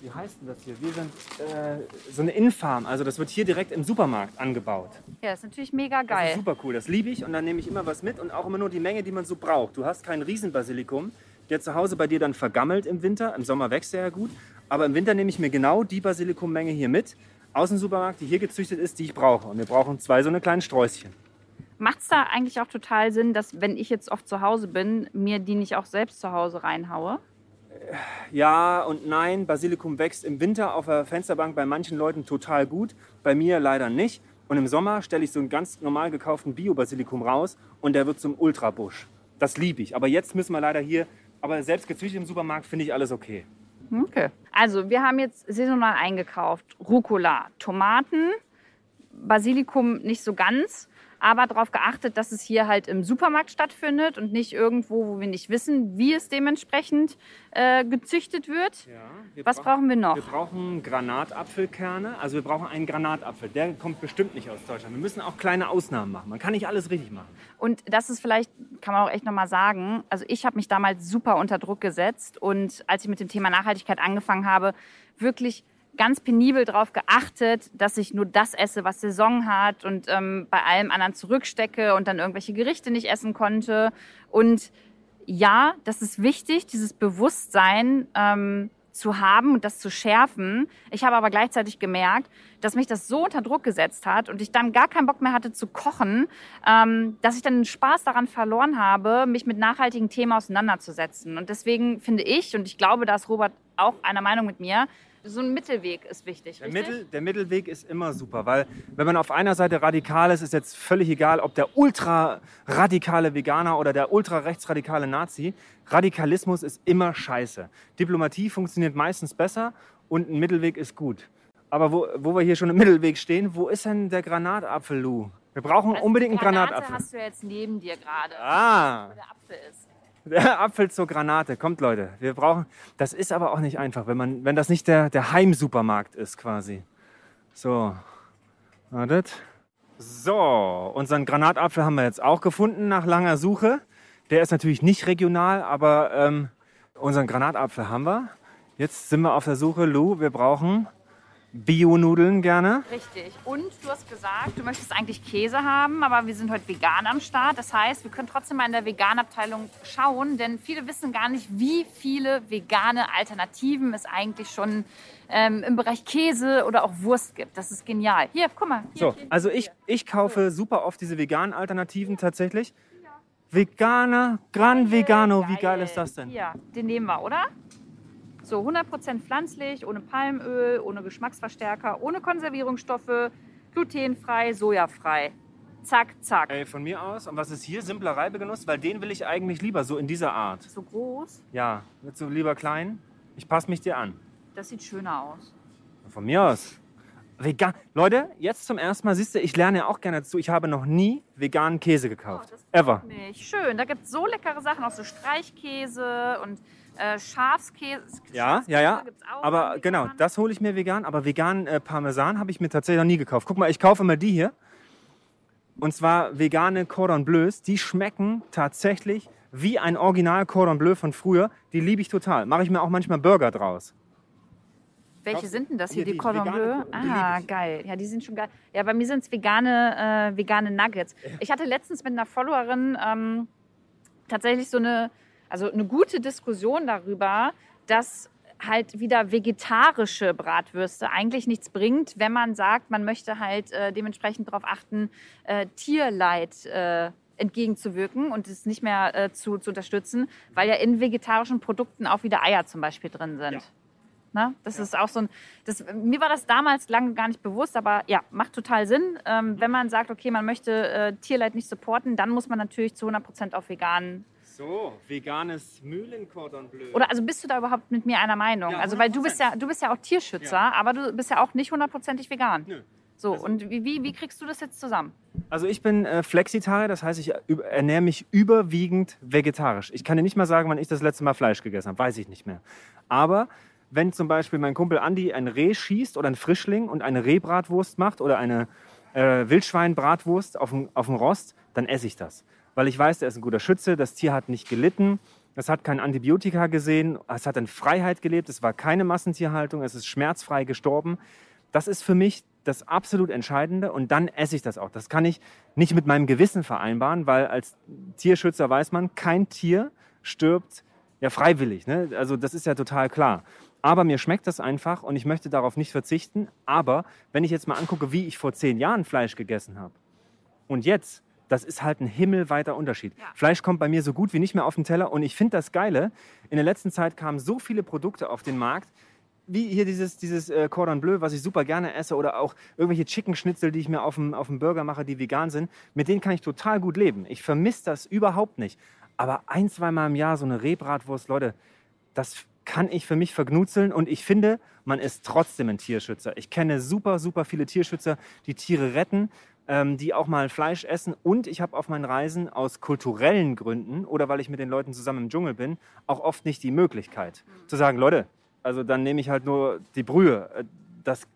wie heißt denn das hier? Wir sind äh, so eine Infarm. Also das wird hier direkt im Supermarkt angebaut. Ja, ist natürlich mega Das ist geil. super cool, das liebe ich und dann nehme ich immer was mit und auch immer nur die Menge, die man so braucht. Du hast kein Riesenbasilikum, der zu Hause bei dir dann vergammelt im Winter. Im Sommer wächst er ja gut, aber im Winter nehme ich mir genau die Basilikummenge hier mit aus dem Supermarkt, die hier gezüchtet ist, die ich brauche. Und wir brauchen zwei so eine kleinen Sträußchen. Macht es da eigentlich auch total Sinn, dass wenn ich jetzt oft zu Hause bin, mir die nicht auch selbst zu Hause reinhaue? Ja und nein, Basilikum wächst im Winter auf der Fensterbank bei manchen Leuten total gut, bei mir leider nicht. Und im Sommer stelle ich so einen ganz normal gekauften Bio-Basilikum raus und der wird zum Ultrabusch. Das liebe ich. Aber jetzt müssen wir leider hier, aber selbst gezüchtet im Supermarkt finde ich alles okay. Okay. Also, wir haben jetzt saisonal eingekauft. Rucola, Tomaten, Basilikum nicht so ganz, aber darauf geachtet, dass es hier halt im Supermarkt stattfindet und nicht irgendwo, wo wir nicht wissen, wie es dementsprechend äh, gezüchtet wird. Ja, Was brauchen wir noch? Wir brauchen Granatapfelkerne. Also wir brauchen einen Granatapfel. Der kommt bestimmt nicht aus Deutschland. Wir müssen auch kleine Ausnahmen machen. Man kann nicht alles richtig machen. Und das ist vielleicht, kann man auch echt nochmal sagen, also ich habe mich damals super unter Druck gesetzt und als ich mit dem Thema Nachhaltigkeit angefangen habe, wirklich ganz penibel darauf geachtet, dass ich nur das esse, was Saison hat und ähm, bei allem anderen zurückstecke und dann irgendwelche Gerichte nicht essen konnte. Und ja, das ist wichtig, dieses Bewusstsein ähm, zu haben und das zu schärfen. Ich habe aber gleichzeitig gemerkt, dass mich das so unter Druck gesetzt hat und ich dann gar keinen Bock mehr hatte zu kochen, ähm, dass ich dann den Spaß daran verloren habe, mich mit nachhaltigen Themen auseinanderzusetzen. Und deswegen finde ich, und ich glaube, da ist Robert auch einer Meinung mit mir, so ein Mittelweg ist wichtig. Der? Mittel, der Mittelweg ist immer super, weil wenn man auf einer Seite radikal ist, ist jetzt völlig egal, ob der ultra radikale Veganer oder der ultra rechtsradikale Nazi. Radikalismus ist immer scheiße. Diplomatie funktioniert meistens besser und ein Mittelweg ist gut. Aber wo, wo wir hier schon im Mittelweg stehen, wo ist denn der Granatapfel, Lou? Wir brauchen Also unbedingt einen Granate Granatapfel. hast du ja jetzt neben dir gerade, Ah, wo der Apfel ist. Der Apfel zur Granate. Kommt, Leute. Wir brauchen. Das ist aber auch nicht einfach, wenn, man, wenn das nicht der, der Heimsupermarkt ist, quasi. So. Wartet. So, unseren Granatapfel haben wir jetzt auch gefunden nach langer Suche. Der ist natürlich nicht regional, aber ähm, unseren Granatapfel haben wir. Jetzt sind wir auf der Suche. Lou, wir brauchen Bio-Nudeln gerne. Richtig. Und du hast gesagt, du möchtest eigentlich Käse haben, aber wir sind heute vegan am Start. Das heißt, wir können trotzdem mal in der Veganabteilung schauen, denn viele wissen gar nicht, wie viele vegane Alternativen es eigentlich schon ähm, im Bereich Käse oder auch Wurst gibt. Das ist genial. Hier, guck mal. Hier, So, hier, also ich, ich kaufe super oft diese veganen Alternativen tatsächlich. Veganer, Gran Vegano, wie geil ist das denn? Ja, den nehmen wir, oder? So 100% pflanzlich, ohne Palmöl, ohne Geschmacksverstärker, ohne Konservierungsstoffe, glutenfrei, sojafrei. Zack, zack. Ey, von mir aus. Und was ist hier? Simpler Reibegenuss? Weil den will ich eigentlich lieber so in dieser Art. So groß, Ja, willst du lieber klein? Ich passe mich dir an. das sieht schöner aus. Von mir aus. Vegan. Leute, jetzt zum ersten Mal siehst du, ich lerne ja auch gerne dazu. Ich habe noch nie veganen Käse gekauft. Oh, Ever. Nicht. Schön, da gibt es so leckere Sachen, auch so Streichkäse und äh, Schafskäse. Ja, ja, ja. Aber vegan. genau, das hole ich mir vegan. Aber veganen äh, Parmesan habe ich mir tatsächlich noch nie gekauft. Guck mal, ich kaufe immer die hier. Und zwar vegane Cordon Bleus. Die schmecken tatsächlich wie ein Original Cordon Bleu von früher. Die liebe ich total. Mache ich mir auch manchmal Burger draus. Welche sind denn das hier? Die die Cordon Bleu? Ah, geil. Ja, die sind schon geil. Ja, bei mir sind es vegane, äh, vegane Nuggets. Ich hatte letztens mit einer Followerin ähm, tatsächlich so eine, also eine gute Diskussion darüber, dass halt wieder vegetarische Bratwürste eigentlich nichts bringt, wenn man sagt, man möchte halt äh, dementsprechend darauf achten, äh, Tierleid äh, entgegenzuwirken und es nicht mehr äh, zu, zu unterstützen, weil ja in vegetarischen Produkten auch wieder Eier zum Beispiel drin sind. Ja. Ne? Das ist auch so ein. Das, mir war das damals lange gar nicht bewusst, aber ja, macht total Sinn. Ähm, wenn man sagt, okay, man möchte äh, Tierleid nicht supporten, dann muss man natürlich zu 100% auf vegan. So, veganes Mühlen-Cordon Bleu. Oder also bist du da überhaupt mit mir einer Meinung? Ja, also weil du bist 100%. ja, du bist ja auch Tierschützer, Ja. aber du bist ja auch nicht hundertprozentig vegan. Nö. So, Also- und wie, wie, wie kriegst du das jetzt zusammen? Also ich bin äh, Flexitarier, das heißt, ich üb- ernähre mich überwiegend vegetarisch. Ich kann dir nicht mal sagen, wann ich das letzte Mal Fleisch gegessen habe, weiß ich nicht mehr. Aber wenn zum Beispiel mein Kumpel Andi ein Reh schießt oder ein Frischling und eine Rehbratwurst macht oder eine äh, Wildschweinbratwurst auf dem, auf dem Rost, dann esse ich das. Weil ich weiß, der ist ein guter Schütze, das Tier hat nicht gelitten, es hat kein Antibiotika gesehen, es hat in Freiheit gelebt, es war keine Massentierhaltung, es ist schmerzfrei gestorben. Das ist für mich das absolut Entscheidende und dann esse ich das auch. Das kann ich nicht mit meinem Gewissen vereinbaren, weil als Tierschützer weiß man, kein Tier stirbt ja freiwillig. Ne? Also das ist ja total klar. Aber mir schmeckt das einfach und ich möchte darauf nicht verzichten. Aber wenn ich jetzt mal angucke, wie ich vor zehn Jahren Fleisch gegessen habe und jetzt, das ist halt ein himmelweiter Unterschied. Ja. Fleisch kommt bei mir so gut wie nicht mehr auf den Teller und ich finde das Geile. In der letzten Zeit kamen so viele Produkte auf den Markt, wie hier dieses, dieses äh, Cordon Bleu, was ich super gerne esse, oder auch irgendwelche Chicken-Schnitzel, die ich mir auf dem, auf dem Burger mache, die vegan sind, mit denen kann ich total gut leben. Ich vermisse das überhaupt nicht. Aber ein, zweimal im Jahr so eine Rehbratwurst, Leute, das kann ich für mich verknutzeln und ich finde, man ist trotzdem ein Tierschützer. Ich kenne super, super viele Tierschützer, die Tiere retten, ähm, die auch mal Fleisch essen und ich habe auf meinen Reisen aus kulturellen Gründen oder weil ich mit den Leuten zusammen im Dschungel bin, auch oft nicht die Möglichkeit zu sagen, Leute, also dann nehme ich halt nur die Brühe. Äh, Das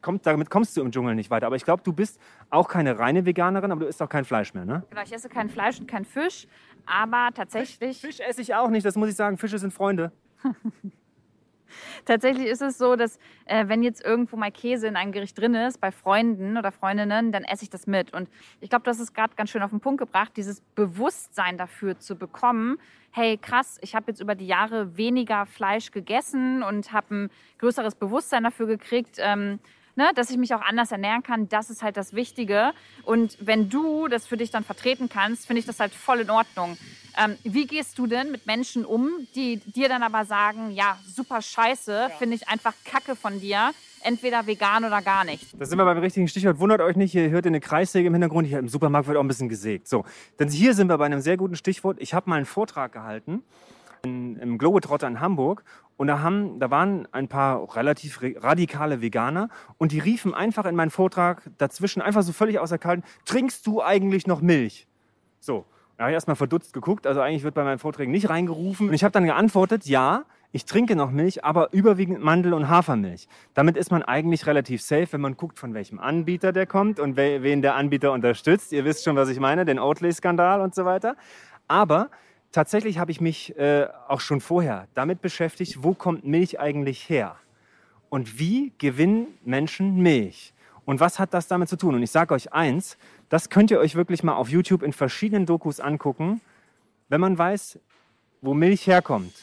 kommt, damit kommst du im Dschungel nicht weiter. Aber ich glaube, du bist auch keine reine Veganerin, aber du isst auch kein Fleisch mehr, ne? Genau, ich esse kein Fleisch und kein Fisch, aber tatsächlich. Fisch esse ich auch nicht, das muss ich sagen. Fische sind Freunde. Tatsächlich ist es so, dass äh, wenn jetzt irgendwo mal Käse in einem Gericht drin ist, bei Freunden oder Freundinnen, dann esse ich das mit. Und ich glaube, das ist gerade ganz schön auf den Punkt gebracht, dieses Bewusstsein dafür zu bekommen. Hey, krass, ich habe jetzt über die Jahre weniger Fleisch gegessen und habe ein größeres Bewusstsein dafür gekriegt. Ähm, ne, dass ich mich auch anders ernähren kann, das ist halt das Wichtige. Und wenn du das für dich dann vertreten kannst, finde ich das halt voll in Ordnung. Ähm, wie gehst du denn mit Menschen um, die dir dann aber sagen, ja, super scheiße, ja. finde ich einfach Kacke von dir, entweder vegan oder gar nicht. Da sind wir beim richtigen Stichwort. Wundert euch nicht, ihr hört eine Kreissäge im Hintergrund. Hier im Supermarkt wird auch ein bisschen gesägt. So, denn hier sind wir bei einem sehr guten Stichwort. Ich habe mal einen Vortrag gehalten in, im Globetrotter in Hamburg und da, haben, da waren ein paar relativ radikale Veganer und die riefen einfach in meinen Vortrag dazwischen, einfach so völlig außer Kalten, trinkst du eigentlich noch Milch? So, da habe ich erstmal verdutzt geguckt, also eigentlich wird bei meinen Vorträgen nicht reingerufen. Und ich habe dann geantwortet, ja, ich trinke noch Milch, aber überwiegend Mandel- und Hafermilch. Damit ist man eigentlich relativ safe, wenn man guckt, von welchem Anbieter der kommt und wen der Anbieter unterstützt. Ihr wisst schon, was ich meine, den Oatly-Skandal und so weiter. Aber tatsächlich habe ich mich äh, auch schon vorher damit beschäftigt, wo kommt Milch eigentlich her? Und wie gewinnen Menschen Milch? Und was hat das damit zu tun? Und ich sage euch eins, das könnt ihr euch wirklich mal auf YouTube in verschiedenen Dokus angucken. Wenn man weiß, wo Milch herkommt,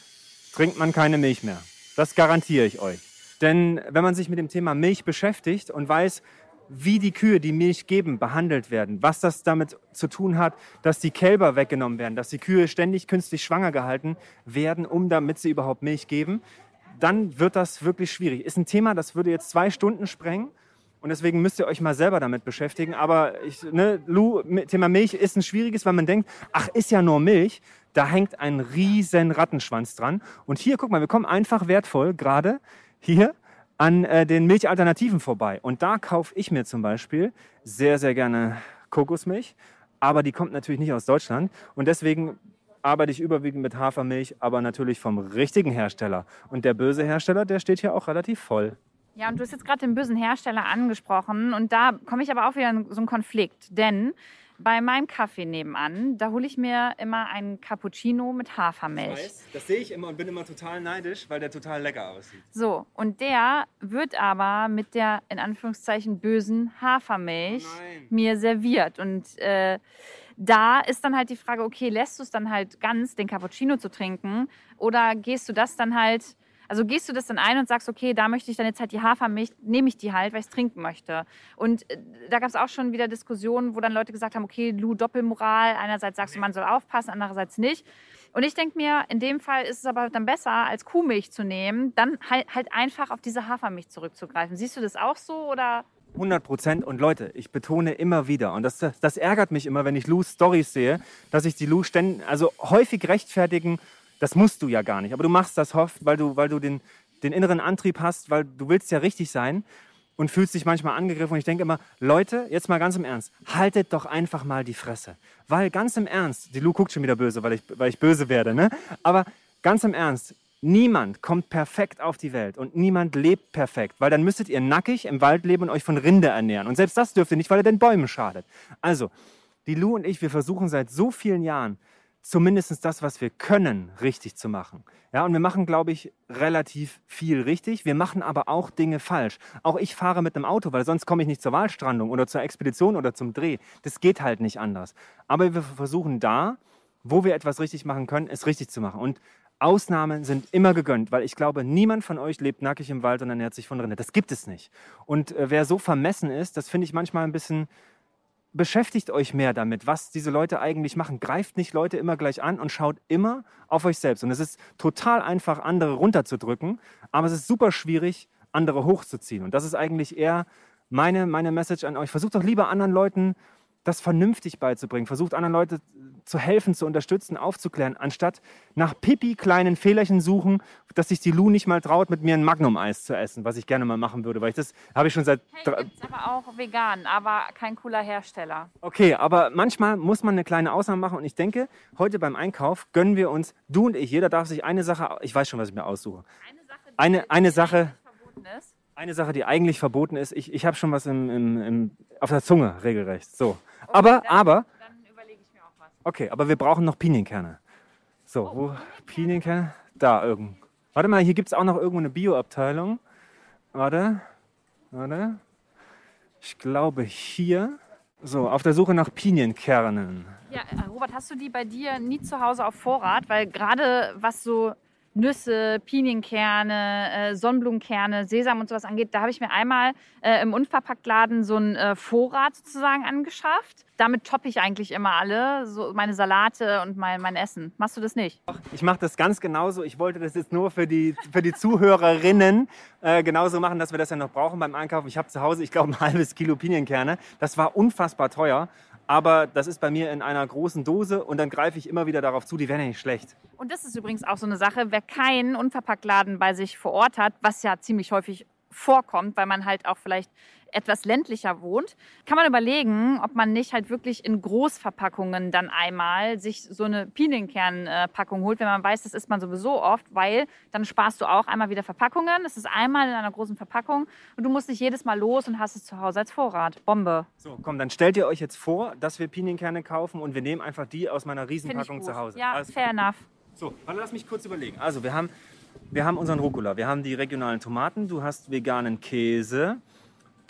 trinkt man keine Milch mehr. Das garantiere ich euch. Denn wenn man sich mit dem Thema Milch beschäftigt und weiß, wie die Kühe, die Milch geben, behandelt werden, was das damit zu tun hat, dass die Kälber weggenommen werden, dass die Kühe ständig künstlich schwanger gehalten werden, um damit sie überhaupt Milch geben, dann wird das wirklich schwierig. Ist ein Thema, das würde jetzt zwei Stunden sprengen. Und deswegen müsst ihr euch mal selber damit beschäftigen. Aber ich, ne, Lou, Thema Milch ist ein schwieriges, weil man denkt, ach, ist ja nur Milch. Da hängt ein riesen Rattenschwanz dran. Und hier, guck mal, wir kommen einfach wertvoll gerade hier an äh, den Milchalternativen vorbei. Und da kaufe ich mir zum Beispiel sehr, sehr gerne Kokosmilch. Aber die kommt natürlich nicht aus Deutschland. Und deswegen arbeite ich überwiegend mit Hafermilch, aber natürlich vom richtigen Hersteller. Und der böse Hersteller, der steht hier auch relativ voll. Ja, und du hast jetzt gerade den bösen Hersteller angesprochen. Und da komme ich aber auch wieder in so einen Konflikt. Denn bei meinem Kaffee nebenan, da hole ich mir immer einen Cappuccino mit Hafermilch. Ich weiß, das sehe ich immer und bin immer total neidisch, weil der total lecker aussieht. So, und der wird aber mit der in Anführungszeichen bösen Hafermilch oh mir serviert. Und äh, da ist dann halt die Frage, okay, lässt du es dann halt ganz, den Cappuccino zu trinken, oder gehst du das dann halt also gehst du das dann ein und sagst, okay, da möchte ich dann jetzt halt die Hafermilch, nehme ich die halt, weil ich es trinken möchte. Und äh, da gab es auch schon wieder Diskussionen, wo dann Leute gesagt haben, okay, Lu, Doppelmoral. Einerseits sagst du, man soll aufpassen, andererseits nicht. Und ich denke mir, in dem Fall ist es aber dann besser, als Kuhmilch zu nehmen, dann halt, halt einfach auf diese Hafermilch zurückzugreifen. Siehst du das auch so oder? 100 Prozent. Und Leute, ich betone immer wieder, und das, das, das ärgert mich immer, wenn ich Lus Stories sehe, dass ich die Lu ständig, also häufig rechtfertigen das musst du ja gar nicht. Aber du machst das oft, weil du, weil du den, den inneren Antrieb hast, weil du willst ja richtig sein und fühlst dich manchmal angegriffen. Und ich denke immer, Leute, jetzt mal ganz im Ernst, haltet doch einfach mal die Fresse. Weil ganz im Ernst, die Lu guckt schon wieder böse, weil ich, weil ich böse werde, ne? Aber ganz im Ernst, niemand kommt perfekt auf die Welt und niemand lebt perfekt, weil dann müsstet ihr nackig im Wald leben und euch von Rinde ernähren. Und selbst das dürft ihr nicht, weil ihr den Bäumen schadet. Also, die Lu und ich, wir versuchen seit so vielen Jahren, zumindest das, was wir können, richtig zu machen. Ja, und wir machen, glaube ich, relativ viel richtig. Wir machen aber auch Dinge falsch. Auch ich fahre mit einem Auto, weil sonst komme ich nicht zur Wahlstrandung oder zur Expedition oder zum Dreh. Das geht halt nicht anders. Aber wir versuchen da, wo wir etwas richtig machen können, es richtig zu machen. Und Ausnahmen sind immer gegönnt, weil ich glaube, niemand von euch lebt nackig im Wald und ernährt sich von Rinde. Das gibt es nicht. Und äh, wer so vermessen ist, das finde ich manchmal ein bisschen beschäftigt euch mehr damit, was diese Leute eigentlich machen. Greift nicht Leute immer gleich an und schaut immer auf euch selbst. Und es ist total einfach, andere runterzudrücken, aber es ist super schwierig, andere hochzuziehen. Und das ist eigentlich eher meine, meine Message an euch. Versucht doch lieber anderen Leuten das vernünftig beizubringen. Versucht anderen Leuten zu helfen, zu unterstützen, aufzuklären, anstatt nach pipi kleinen Fehlerchen suchen, dass sich die Lu nicht mal traut, mit mir ein Magnum-Eis zu essen, was ich gerne mal machen würde, weil ich das habe ich schon seit. Hey, gibt's aber auch vegan, aber kein cooler Hersteller. Okay, aber manchmal muss man eine kleine Ausnahme machen und ich denke, heute beim Einkauf gönnen wir uns, du und ich, jeder darf sich eine Sache, ich weiß schon, was ich mir aussuche. Eine Sache, die, eine, eine Sache, verboten ist. Eine Sache, die eigentlich verboten ist. Ich, ich habe schon was im, im, im, auf der Zunge regelrecht. So. Okay, aber, dann, aber Okay, aber wir brauchen noch Pinienkerne. So, oh, wo? Pinienkerne? Da irgendwo. Warte mal, hier gibt es auch noch irgendwo eine Bio-Abteilung. Warte, warte. Ich glaube hier. So, auf der Suche nach Pinienkernen. Ja, äh, Robert, hast du die bei dir nie zu Hause auf Vorrat? Weil gerade was so Nüsse, Pinienkerne, äh, Sonnenblumenkerne, Sesam und sowas angeht, da habe ich mir einmal äh, im Unverpacktladen so einen äh, Vorrat sozusagen angeschafft. Damit toppe ich eigentlich immer alle, so meine Salate und mein, mein Essen. Machst du das nicht? Ich mache das ganz genauso. Ich wollte das jetzt nur für die, für die Zuhörerinnen äh, genauso machen, dass wir das ja noch brauchen beim Einkaufen. Ich habe zu Hause, ich glaube, ein halbes Kilo Pinienkerne. Das war unfassbar teuer. Aber das ist bei mir in einer großen Dose und dann greife ich immer wieder darauf zu, die wären ja nicht schlecht. Und das ist übrigens auch so eine Sache, wer keinen Unverpacktladen bei sich vor Ort hat, was ja ziemlich häufig vorkommt, weil man halt auch vielleicht etwas ländlicher wohnt, kann man überlegen, ob man nicht halt wirklich in Großverpackungen dann einmal sich so eine Pinienkernpackung holt, wenn man weiß, das isst man sowieso oft, weil dann sparst du auch einmal wieder Verpackungen. Das ist einmal in einer großen Verpackung und du musst nicht jedes Mal los und hast es zu Hause als Vorrat. Bombe. So, komm, dann stellt ihr euch jetzt vor, dass wir Pinienkerne kaufen und wir nehmen einfach die aus meiner Riesenpackung zu Hause. Ja, Alles fair enough. So, warte, lass mich kurz überlegen. Also, wir haben, wir haben unseren Rucola, wir haben die regionalen Tomaten, du hast veganen Käse,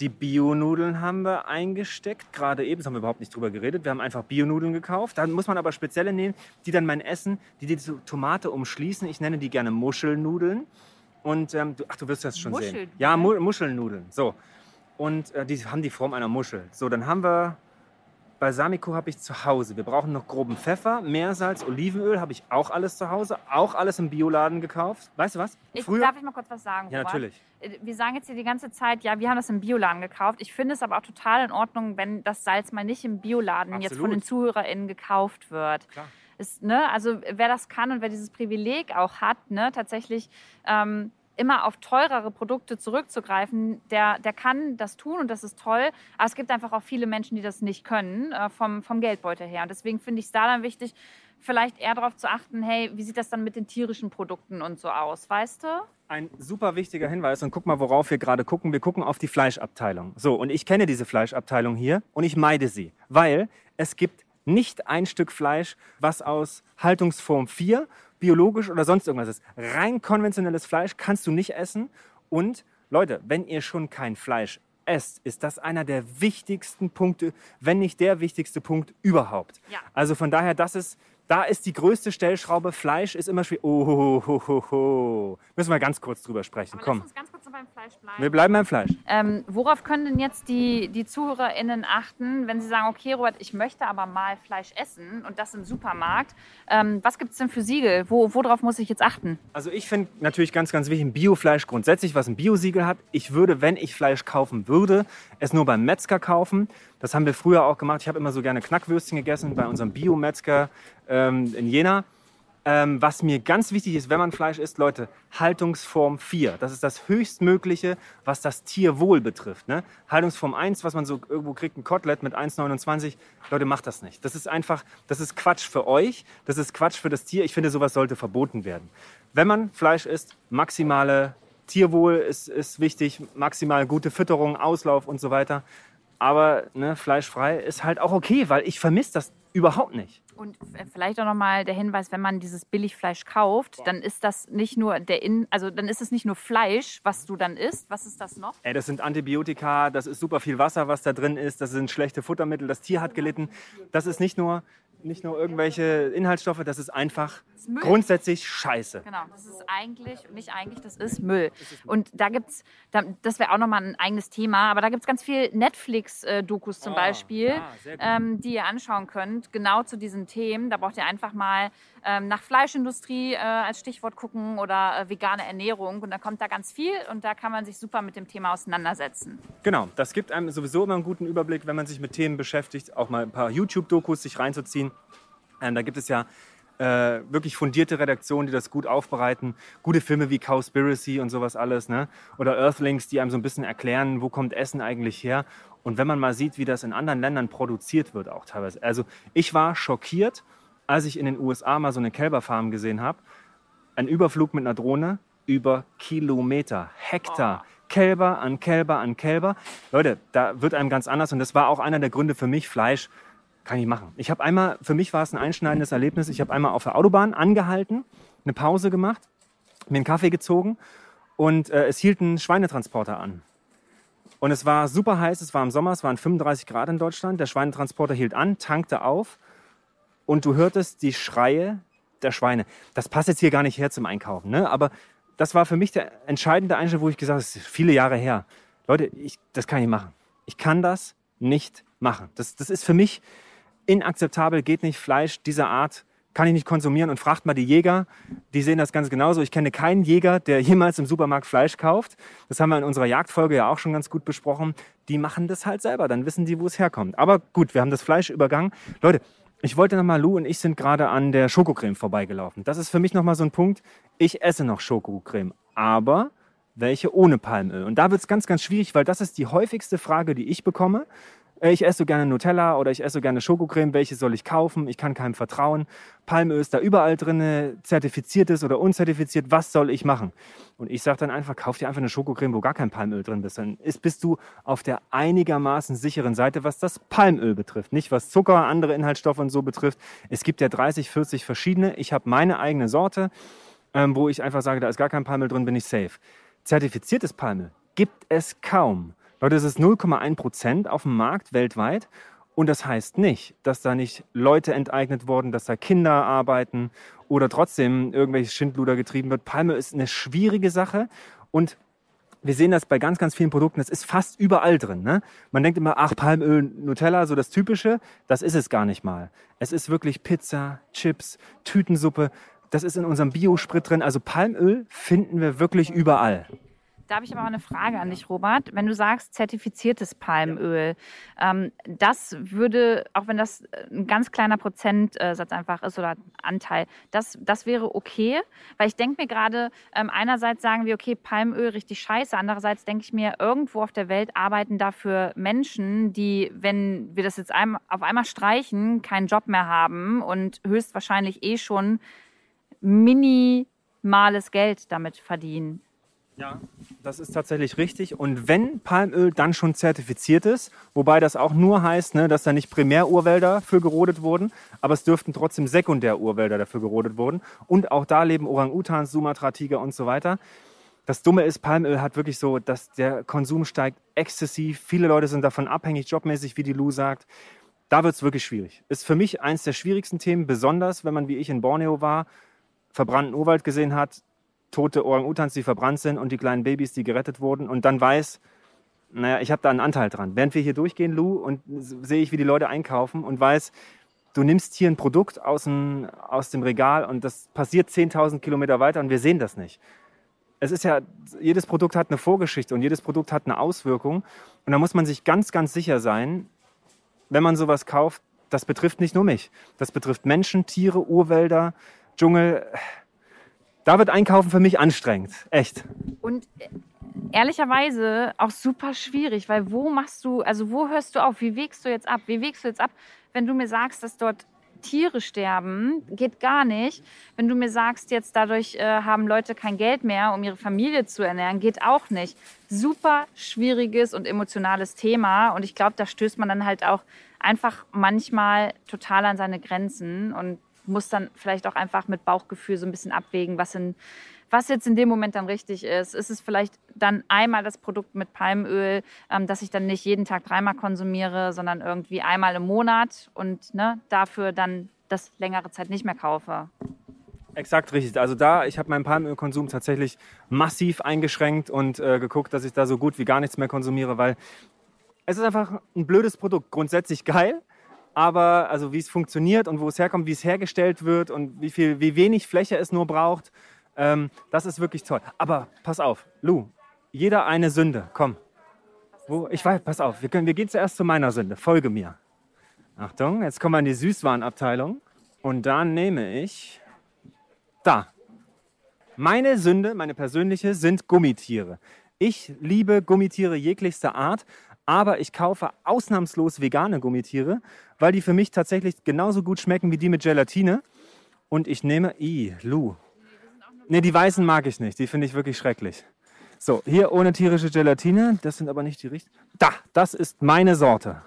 die Bio-Nudeln haben wir eingesteckt, gerade eben, das haben wir überhaupt nicht drüber geredet. Wir haben einfach Bio-Nudeln gekauft. Dann muss man aber spezielle nehmen, die dann mein Essen, die die Tomate umschließen. Ich nenne die gerne Muschelnudeln. Und ähm, du, ach, du wirst das schon sehen. Muschelnudeln? Ja, Mu Muschelnudeln. So. Und äh, die haben die Form einer Muschel. So, dann haben wir Balsamico habe ich zu Hause. Wir brauchen noch groben Pfeffer, Meersalz, Olivenöl habe ich auch alles zu Hause. Auch alles im Bioladen gekauft. Weißt du was? Ich, darf ich mal kurz was sagen? Ja, Robert? natürlich. Äh, Wir sagen jetzt hier die ganze Zeit, ja, wir haben das im Bioladen gekauft. Ich finde es aber auch total in Ordnung, wenn das Salz mal nicht im Bioladen jetzt von Absolut. den ZuhörerInnen gekauft wird. Klar. Ist, ne, also wer das kann und wer dieses Privileg auch hat, ne, tatsächlich ähm, immer auf teurere Produkte zurückzugreifen, der, der kann das tun und das ist toll. Aber es gibt einfach auch viele Menschen, die das nicht können, äh, vom, vom Geldbeutel her. Und deswegen finde ich es da dann wichtig, vielleicht eher darauf zu achten, hey, wie sieht das dann mit den tierischen Produkten und so aus, weißt du? Ein super wichtiger Hinweis und guck mal, worauf wir gerade gucken. Wir gucken auf die Fleischabteilung. So, und ich kenne diese Fleischabteilung hier und ich meide sie, weil es gibt nicht ein Stück Fleisch, was aus Haltungsform 4, biologisch oder sonst irgendwas ist. Rein konventionelles Fleisch kannst du nicht essen. Und Leute, wenn ihr schon kein Fleisch esst, ist das einer der wichtigsten Punkte, wenn nicht der wichtigste Punkt überhaupt. Ja. Also von daher, das ist, da ist die größte Stellschraube. Fleisch ist immer schwierig. Oh, ho, ho, ho, ho. Müssen wir ganz kurz drüber sprechen. Aber Komm, lass uns ganz beim Fleisch bleiben. wir bleiben beim Fleisch. Ähm, worauf können denn jetzt die, die ZuhörerInnen achten, wenn sie sagen, okay, Robert, ich möchte aber mal Fleisch essen und das im Supermarkt? Ähm, was gibt es denn für Siegel? Wo, worauf muss ich jetzt achten? Also ich finde natürlich ganz, ganz wichtig, ein Biofleisch grundsätzlich, was ein Biosiegel hat. Ich würde, wenn ich Fleisch kaufen würde, es nur beim Metzger kaufen. Das haben wir früher auch gemacht. Ich habe immer so gerne Knackwürstchen gegessen bei unserem Biometzger ähm, in Jena. Ähm, was mir ganz wichtig ist, wenn man Fleisch isst, Leute, Haltungsform 4. Das ist das höchstmögliche, was das Tierwohl betrifft. Ne? Haltungsform 1, was man so irgendwo kriegt, ein Kotelett mit 1,29. Leute, macht das nicht. Das ist einfach, das ist Quatsch für euch, das ist Quatsch für das Tier. Ich finde, sowas sollte verboten werden. Wenn man Fleisch isst, maximale Tierwohl ist, ist wichtig, maximal gute Fütterung, Auslauf und so weiter. Aber ne, fleischfrei ist halt auch okay, weil ich vermisse das überhaupt nicht. Und f- vielleicht auch nochmal der Hinweis, wenn man dieses Billigfleisch kauft, dann ist das nicht nur der In also dann ist es nicht nur Fleisch, was du dann isst. Was ist das noch? Ey, das sind Antibiotika, das ist super viel Wasser, was da drin ist, das sind schlechte Futtermittel, das Tier hat gelitten. Das ist nicht nur, nicht nur irgendwelche Inhaltsstoffe, das ist einfach ist Müll. grundsätzlich scheiße. Genau, das ist eigentlich, nicht eigentlich, das ist Müll. Und da gibt's, da, das wäre auch nochmal ein eigenes Thema, aber da gibt es ganz viel Netflix-Dokus zum Oh, Beispiel, ja, ähm, die ihr anschauen könnt, genau zu diesen Themen. Da braucht ihr einfach mal ähm, nach Fleischindustrie äh, als Stichwort gucken oder äh, vegane Ernährung und da kommt da ganz viel und da kann man sich super mit dem Thema auseinandersetzen. Genau, das gibt einem sowieso immer einen guten Überblick, wenn man sich mit Themen beschäftigt, auch mal ein paar YouTube-Dokus sich reinzuziehen. Ähm, da gibt es ja äh, wirklich fundierte Redaktionen, die das gut aufbereiten. Gute Filme wie Cowspiracy und sowas alles. Ne? Oder Earthlings, die einem so ein bisschen erklären, wo kommt Essen eigentlich her. Und wenn man mal sieht, wie das in anderen Ländern produziert wird, auch teilweise. Also ich war schockiert, als ich in den USA mal so eine Kälberfarm gesehen habe. Ein Überflug mit einer Drohne über Kilometer, Hektar. Kälber an Kälber an Kälber. Leute, da wird einem ganz anders. Und das war auch einer der Gründe für mich, Fleisch kann ich machen. Ich habe einmal, für mich war es ein einschneidendes Erlebnis. Ich habe einmal auf der Autobahn angehalten, eine Pause gemacht mir einen Kaffee gezogen und äh, es hielt ein Schweinetransporter an. Und es war super heiß, es war im Sommer, es waren 35 Grad in Deutschland. Der Schweinetransporter hielt an, tankte auf und du hörtest die Schreie der Schweine. Das passt jetzt hier gar nicht her zum Einkaufen, ne? aber das war für mich der entscheidende Einschnitt, wo ich gesagt habe, das ist viele Jahre her. Leute, ich, das kann ich machen. Ich kann das nicht machen. Das, das ist für mich inakzeptabel, geht nicht. Fleisch dieser Art kann ich nicht konsumieren. Und fragt mal die Jäger, die sehen das ganz genauso. Ich kenne keinen Jäger, der jemals im Supermarkt Fleisch kauft. Das haben wir in unserer Jagdfolge ja auch schon ganz gut besprochen. Die machen das halt selber, dann wissen die, wo es herkommt. Aber gut, wir haben das Fleisch übergangen. Leute, ich wollte nochmal, Lou und ich sind gerade an der Schokocreme vorbeigelaufen. Das ist für mich nochmal so ein Punkt. Ich esse noch Schokocreme, aber welche ohne Palmöl? Und da wird es ganz, ganz schwierig, weil das ist die häufigste Frage, die ich bekomme. Äh, ich esse so gerne Nutella oder ich esse so gerne Schokocreme, welche soll ich kaufen? Ich kann keinem vertrauen. Palmöl ist da überall drin, zertifiziertes oder unzertifiziert, was soll ich machen? Und ich sage dann einfach, kauf dir einfach eine Schokocreme, wo gar kein Palmöl drin ist. Dann ist, bist du auf der einigermaßen sicheren Seite, was das Palmöl betrifft. Nicht was Zucker, andere Inhaltsstoffe und so betrifft. Es gibt ja 30, 40 verschiedene. Ich habe meine eigene Sorte, ähm, wo ich einfach sage, da ist gar kein Palmöl drin, bin ich safe. Zertifiziertes Palmöl gibt es kaum. Leute, es ist 0,1 Prozent auf dem Markt weltweit. Und das heißt nicht, dass da nicht Leute enteignet wurden, dass da Kinder arbeiten oder trotzdem irgendwelches Schindluder getrieben wird. Palme ist eine schwierige Sache und wir sehen das bei ganz, ganz vielen Produkten. Das ist fast überall drin. Ne? Man denkt immer, ach, Palmöl, Nutella, so das Typische. Das ist es gar nicht mal. Es ist wirklich Pizza, Chips, Tütensuppe. Das ist in unserem Biosprit drin. Also Palmöl finden wir wirklich überall. Da habe ich aber mal eine Frage an dich, Robert. Wenn du sagst zertifiziertes Palmöl, ähm, das würde, auch wenn das ein ganz kleiner Prozentsatz einfach ist oder Anteil, das, das wäre okay. Weil ich denke mir gerade, ähm, einerseits sagen wir, okay, Palmöl richtig scheiße, andererseits denke ich mir, irgendwo auf der Welt arbeiten dafür Menschen, die, wenn wir das jetzt ein, auf einmal streichen, keinen Job mehr haben und höchstwahrscheinlich eh schon minimales Geld damit verdienen. Ja, das ist tatsächlich richtig. Und wenn Palmöl dann schon zertifiziert ist, wobei das auch nur heißt, ne, dass da nicht Primärurwälder für gerodet wurden, aber es dürften trotzdem Sekundärurwälder dafür gerodet wurden. Und auch da leben Orang-Utans, Sumatra-Tiger und so weiter. Das Dumme ist, Palmöl hat wirklich so, dass der Konsum steigt exzessiv. Viele Leute sind davon abhängig, jobmäßig, wie die Lou sagt. Da wird es wirklich schwierig. Ist für mich eins der schwierigsten Themen, besonders wenn man wie ich in Borneo war, verbrannten Urwald gesehen hat, tote Orang-Utans, die verbrannt sind und die kleinen Babys, die gerettet wurden und dann weiß, naja, ich habe da einen Anteil dran. Während wir hier durchgehen, Lou, und sehe ich, wie die Leute einkaufen und weiß, du nimmst hier ein Produkt aus dem, aus dem Regal und das passiert 10.000 Kilometer weiter und wir sehen das nicht. Es ist ja, jedes Produkt hat eine Vorgeschichte und jedes Produkt hat eine Auswirkung. Und da muss man sich ganz, ganz sicher sein, wenn man sowas kauft, das betrifft nicht nur mich. Das betrifft Menschen, Tiere, Urwälder, Dschungel. Da wird Einkaufen für mich anstrengend. Echt. Und äh, ehrlicherweise auch super schwierig, weil wo machst du, also wo hörst du auf? Wie wägst du jetzt ab? Wie wägst du jetzt ab, wenn du mir sagst, dass dort Tiere sterben, geht gar nicht. Wenn du mir sagst, jetzt dadurch äh, haben Leute kein Geld mehr, um ihre Familie zu ernähren, geht auch nicht. Super schwieriges und emotionales Thema. Und ich glaube, da stößt man dann halt auch einfach manchmal total an seine Grenzen. Und muss dann vielleicht auch einfach mit Bauchgefühl so ein bisschen abwägen, was, in, was jetzt in dem Moment dann richtig ist. Ist es vielleicht dann einmal das Produkt mit Palmöl, ähm, das ich dann nicht jeden Tag dreimal konsumiere, sondern irgendwie einmal im Monat und ne, dafür dann das längere Zeit nicht mehr kaufe? Exakt richtig. Also da, ich habe meinen Palmölkonsum tatsächlich massiv eingeschränkt und äh, geguckt, dass ich da so gut wie gar nichts mehr konsumiere, weil es ist einfach ein blödes Produkt. Grundsätzlich geil, aber also wie es funktioniert und wo es herkommt, wie es hergestellt wird und wie, viel, wie wenig Fläche es nur braucht, ähm, das ist wirklich toll. Aber pass auf, Lou, jeder eine Sünde, komm. Wo, ich weiß, pass auf, wir, können, wir gehen zuerst zu meiner Sünde, folge mir. Achtung, jetzt kommen wir in die Süßwarenabteilung und da nehme ich da. Meine Sünde, meine persönliche, sind Gummitiere. Ich liebe Gummitiere jeglichster Art, aber ich kaufe ausnahmslos vegane Gummitiere, weil die für mich tatsächlich genauso gut schmecken wie die mit Gelatine. Und ich nehme, i, Lu. Ne, die weißen mag ich nicht, die finde ich wirklich schrecklich. So, hier ohne tierische Gelatine, das sind aber nicht die richtigen. Da, das ist meine Sorte.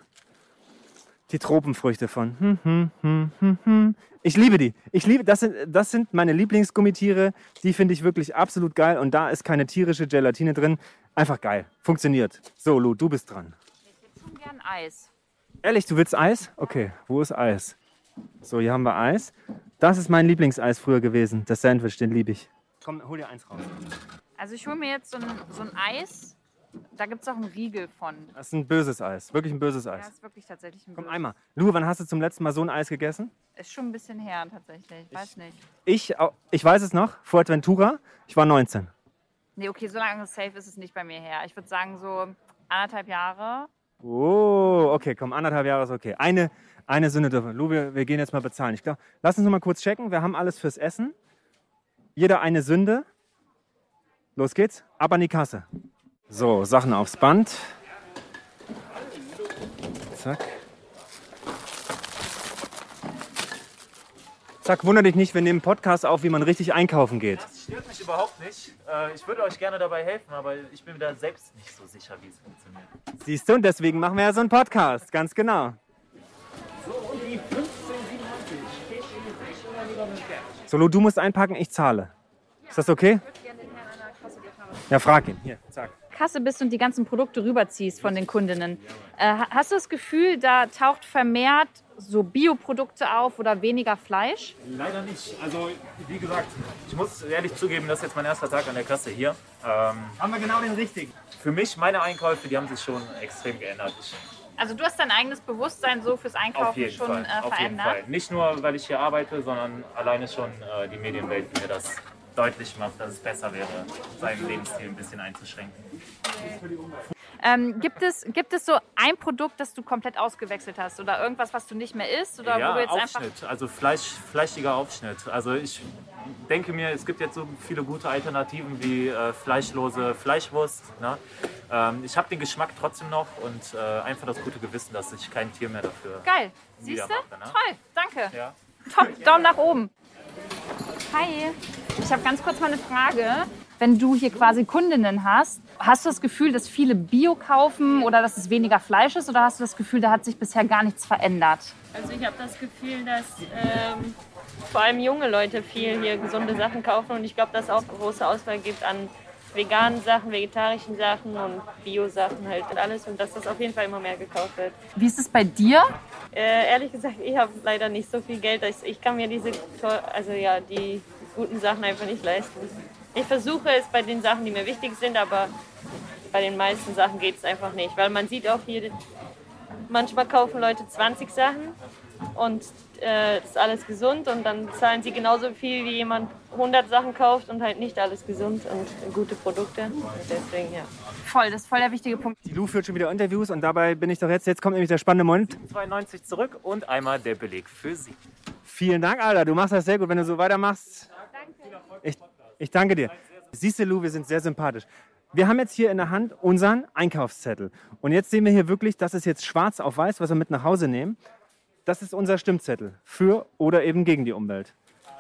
Die Tropenfrüchte von. Hm, hm, hm, hm, hm. Ich liebe die. Ich liebe, das sind, das sind meine Lieblingsgummitiere. Die finde ich wirklich absolut geil. Und da ist keine tierische Gelatine drin. Einfach geil. Funktioniert. So, Lu, du bist dran. Ich hätte schon gern Eis. Ehrlich, du willst Eis? Okay, wo ist Eis? So, hier haben wir Eis. Das ist mein Lieblingseis früher gewesen. Das Sandwich, den liebe ich. Komm, hol dir eins raus. Also ich hole mir jetzt so ein, so ein Eis. Da gibt es auch einen Riegel von. Das ist ein böses Eis. Wirklich ein böses Ja, Eis. ist wirklich tatsächlich ein Komm, Böses. einmal. Lu, wann hast du zum letzten Mal so ein Eis gegessen? Ist schon ein bisschen her tatsächlich. Weiß nicht. Ich, ich weiß es noch, Fuerteventura. Ich war 19. Nee, okay, so lange safe ist es nicht bei mir her. Ich würde sagen so anderthalb Jahre. Oh, okay, komm, anderthalb Jahre ist okay. Eine, eine Sünde dürfen. Lu, wir, wir gehen jetzt mal bezahlen. Ich glaube, lass uns noch mal kurz checken. Wir haben alles fürs Essen. Jeder eine Sünde. Los geht's. Ab an die Kasse. So, Sachen aufs Band. Zack. Zack, wunder dich nicht, wir nehmen einen Podcast auf, wie man richtig einkaufen geht. Das stört mich überhaupt nicht. Äh, Ich würde euch gerne dabei helfen, aber ich bin mir da selbst nicht so sicher, wie es funktioniert. Siehst du, und deswegen machen wir ja so einen Podcast. Ganz genau. Solo, du musst einpacken, ich zahle. Ist das okay? Ja, frag ihn. Hier, zack. Kasse bist und die ganzen Produkte rüberziehst von den Kundinnen. Äh, ha- hast du das Gefühl, da taucht vermehrt so Bioprodukte auf oder weniger Fleisch? Leider nicht. Also, wie gesagt, ich muss ehrlich zugeben, das ist jetzt mein erster Tag an der Kasse hier. Ähm, Haben wir genau den richtigen. für mich, meine Einkäufe, die haben sich schon extrem geändert. Ich, Also du hast dein eigenes Bewusstsein so fürs auf Einkaufen schon äh, auf jeden verändert? Fall. Nicht nur, weil ich hier arbeite, sondern alleine schon äh, die Medienwelt mir das deutlich macht, dass es besser wäre, seinen Lebensstil ein bisschen einzuschränken. Ähm, gibt, es, gibt es so ein Produkt, das du komplett ausgewechselt hast oder irgendwas, was du nicht mehr isst oder ja, wo du jetzt einfach Aufschnitt, also Fleisch, fleischiger Aufschnitt. Also ich denke mir, es gibt jetzt so viele gute Alternativen wie äh, fleischlose Fleischwurst. Ne? Ähm, ich habe den Geschmack trotzdem noch und äh, einfach das gute Gewissen, dass ich kein Tier mehr dafür. geil, siehst du? Ne? Toll, danke. Ja. Top, Daumen nach oben. Hi, ich habe ganz kurz mal eine Frage. Wenn du hier quasi Kundinnen hast, hast du das Gefühl, dass viele Bio kaufen oder dass es weniger Fleisch ist oder hast du das Gefühl, da hat sich bisher gar nichts verändert? Also ich habe das Gefühl, dass ähm, vor allem junge Leute viel hier gesunde Sachen kaufen und ich glaube, dass es auch große Auswahl gibt an veganen Sachen, vegetarischen Sachen und Bio-Sachen halt und alles und dass das auf jeden Fall immer mehr gekauft wird. Wie ist es bei dir? Äh, ehrlich gesagt, ich habe leider nicht so viel Geld, dass ich kann mir diese, also ja, die guten Sachen einfach nicht leisten. Ich versuche es bei den Sachen, die mir wichtig sind, aber bei den meisten Sachen geht es einfach nicht, weil man sieht auch hier, manchmal kaufen Leute 20 Sachen und äh, ist alles gesund und dann zahlen sie genauso viel, wie jemand 100 Sachen kauft und halt nicht alles gesund und gute Produkte. Und deswegen, ja. Voll, das ist voll der wichtige Punkt. Die Lu führt schon wieder Interviews und dabei bin ich doch jetzt, jetzt kommt nämlich der spannende Moment. 92 zurück und einmal der Beleg für Sie. Vielen Dank, Alter, du machst das sehr gut. Wenn du so weitermachst, ich, ich danke dir. Siehst du, Lu, wir sind sehr sympathisch. Wir haben jetzt hier in der Hand unseren Einkaufszettel. Und jetzt sehen wir hier wirklich, das ist jetzt schwarz auf weiß, was wir mit nach Hause nehmen. Das ist unser Stimmzettel für oder eben gegen die Umwelt.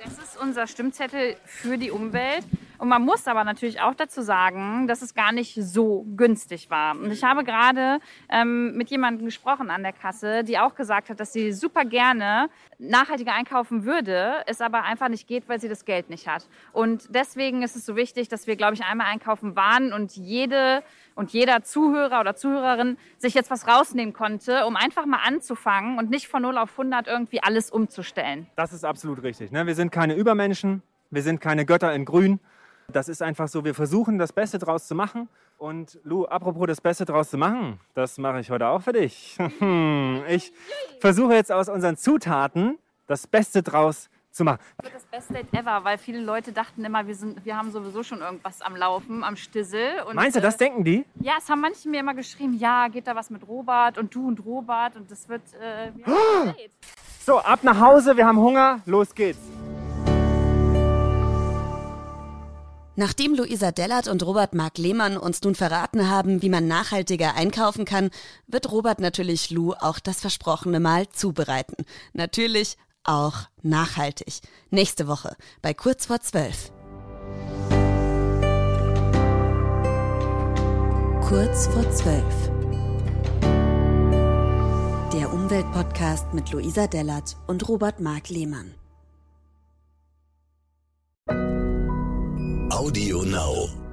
Das ist unser Stimmzettel für die Umwelt. Und man muss aber natürlich auch dazu sagen, dass es gar nicht so günstig war. Und ich habe gerade ähm, mit jemandem gesprochen an der Kasse, die auch gesagt hat, dass sie super gerne nachhaltiger einkaufen würde, es aber einfach nicht geht, weil sie das Geld nicht hat. Und deswegen ist es so wichtig, dass wir, glaube ich, einmal einkaufen waren und jede und jeder Zuhörer oder Zuhörerin sich jetzt was rausnehmen konnte, um einfach mal anzufangen und nicht von 0 auf 100 irgendwie alles umzustellen. Das ist absolut richtig. Ne? Wir sind keine Übermenschen, wir sind keine Götter in Grün. Das ist einfach so, wir versuchen das Beste draus zu machen. Und Lu, apropos das Beste draus zu machen, das mache ich heute auch für dich. Ich versuche jetzt aus unseren Zutaten das Beste draus zu machen. wird das beste Date ever, weil viele Leute dachten immer, wir, sind, wir haben sowieso schon irgendwas am Laufen, am Stissel. Meinst du, das äh, denken die? Ja, es haben manche mir immer geschrieben, ja, geht da was mit Robert und du und Robert und das wird äh, ja. So, ab nach Hause, wir haben Hunger, los geht's. Nachdem Luisa Dellert und Robert Mark Lehmann uns nun verraten haben, wie man nachhaltiger einkaufen kann, wird Robert natürlich Lou auch das versprochene Mal zubereiten. Natürlich auch nachhaltig. Nächste Woche bei Kurz vor zwölf. Kurz vor zwölf. Der Umweltpodcast mit Luisa Dellert und Robert Mark Lehmann. Audio Now.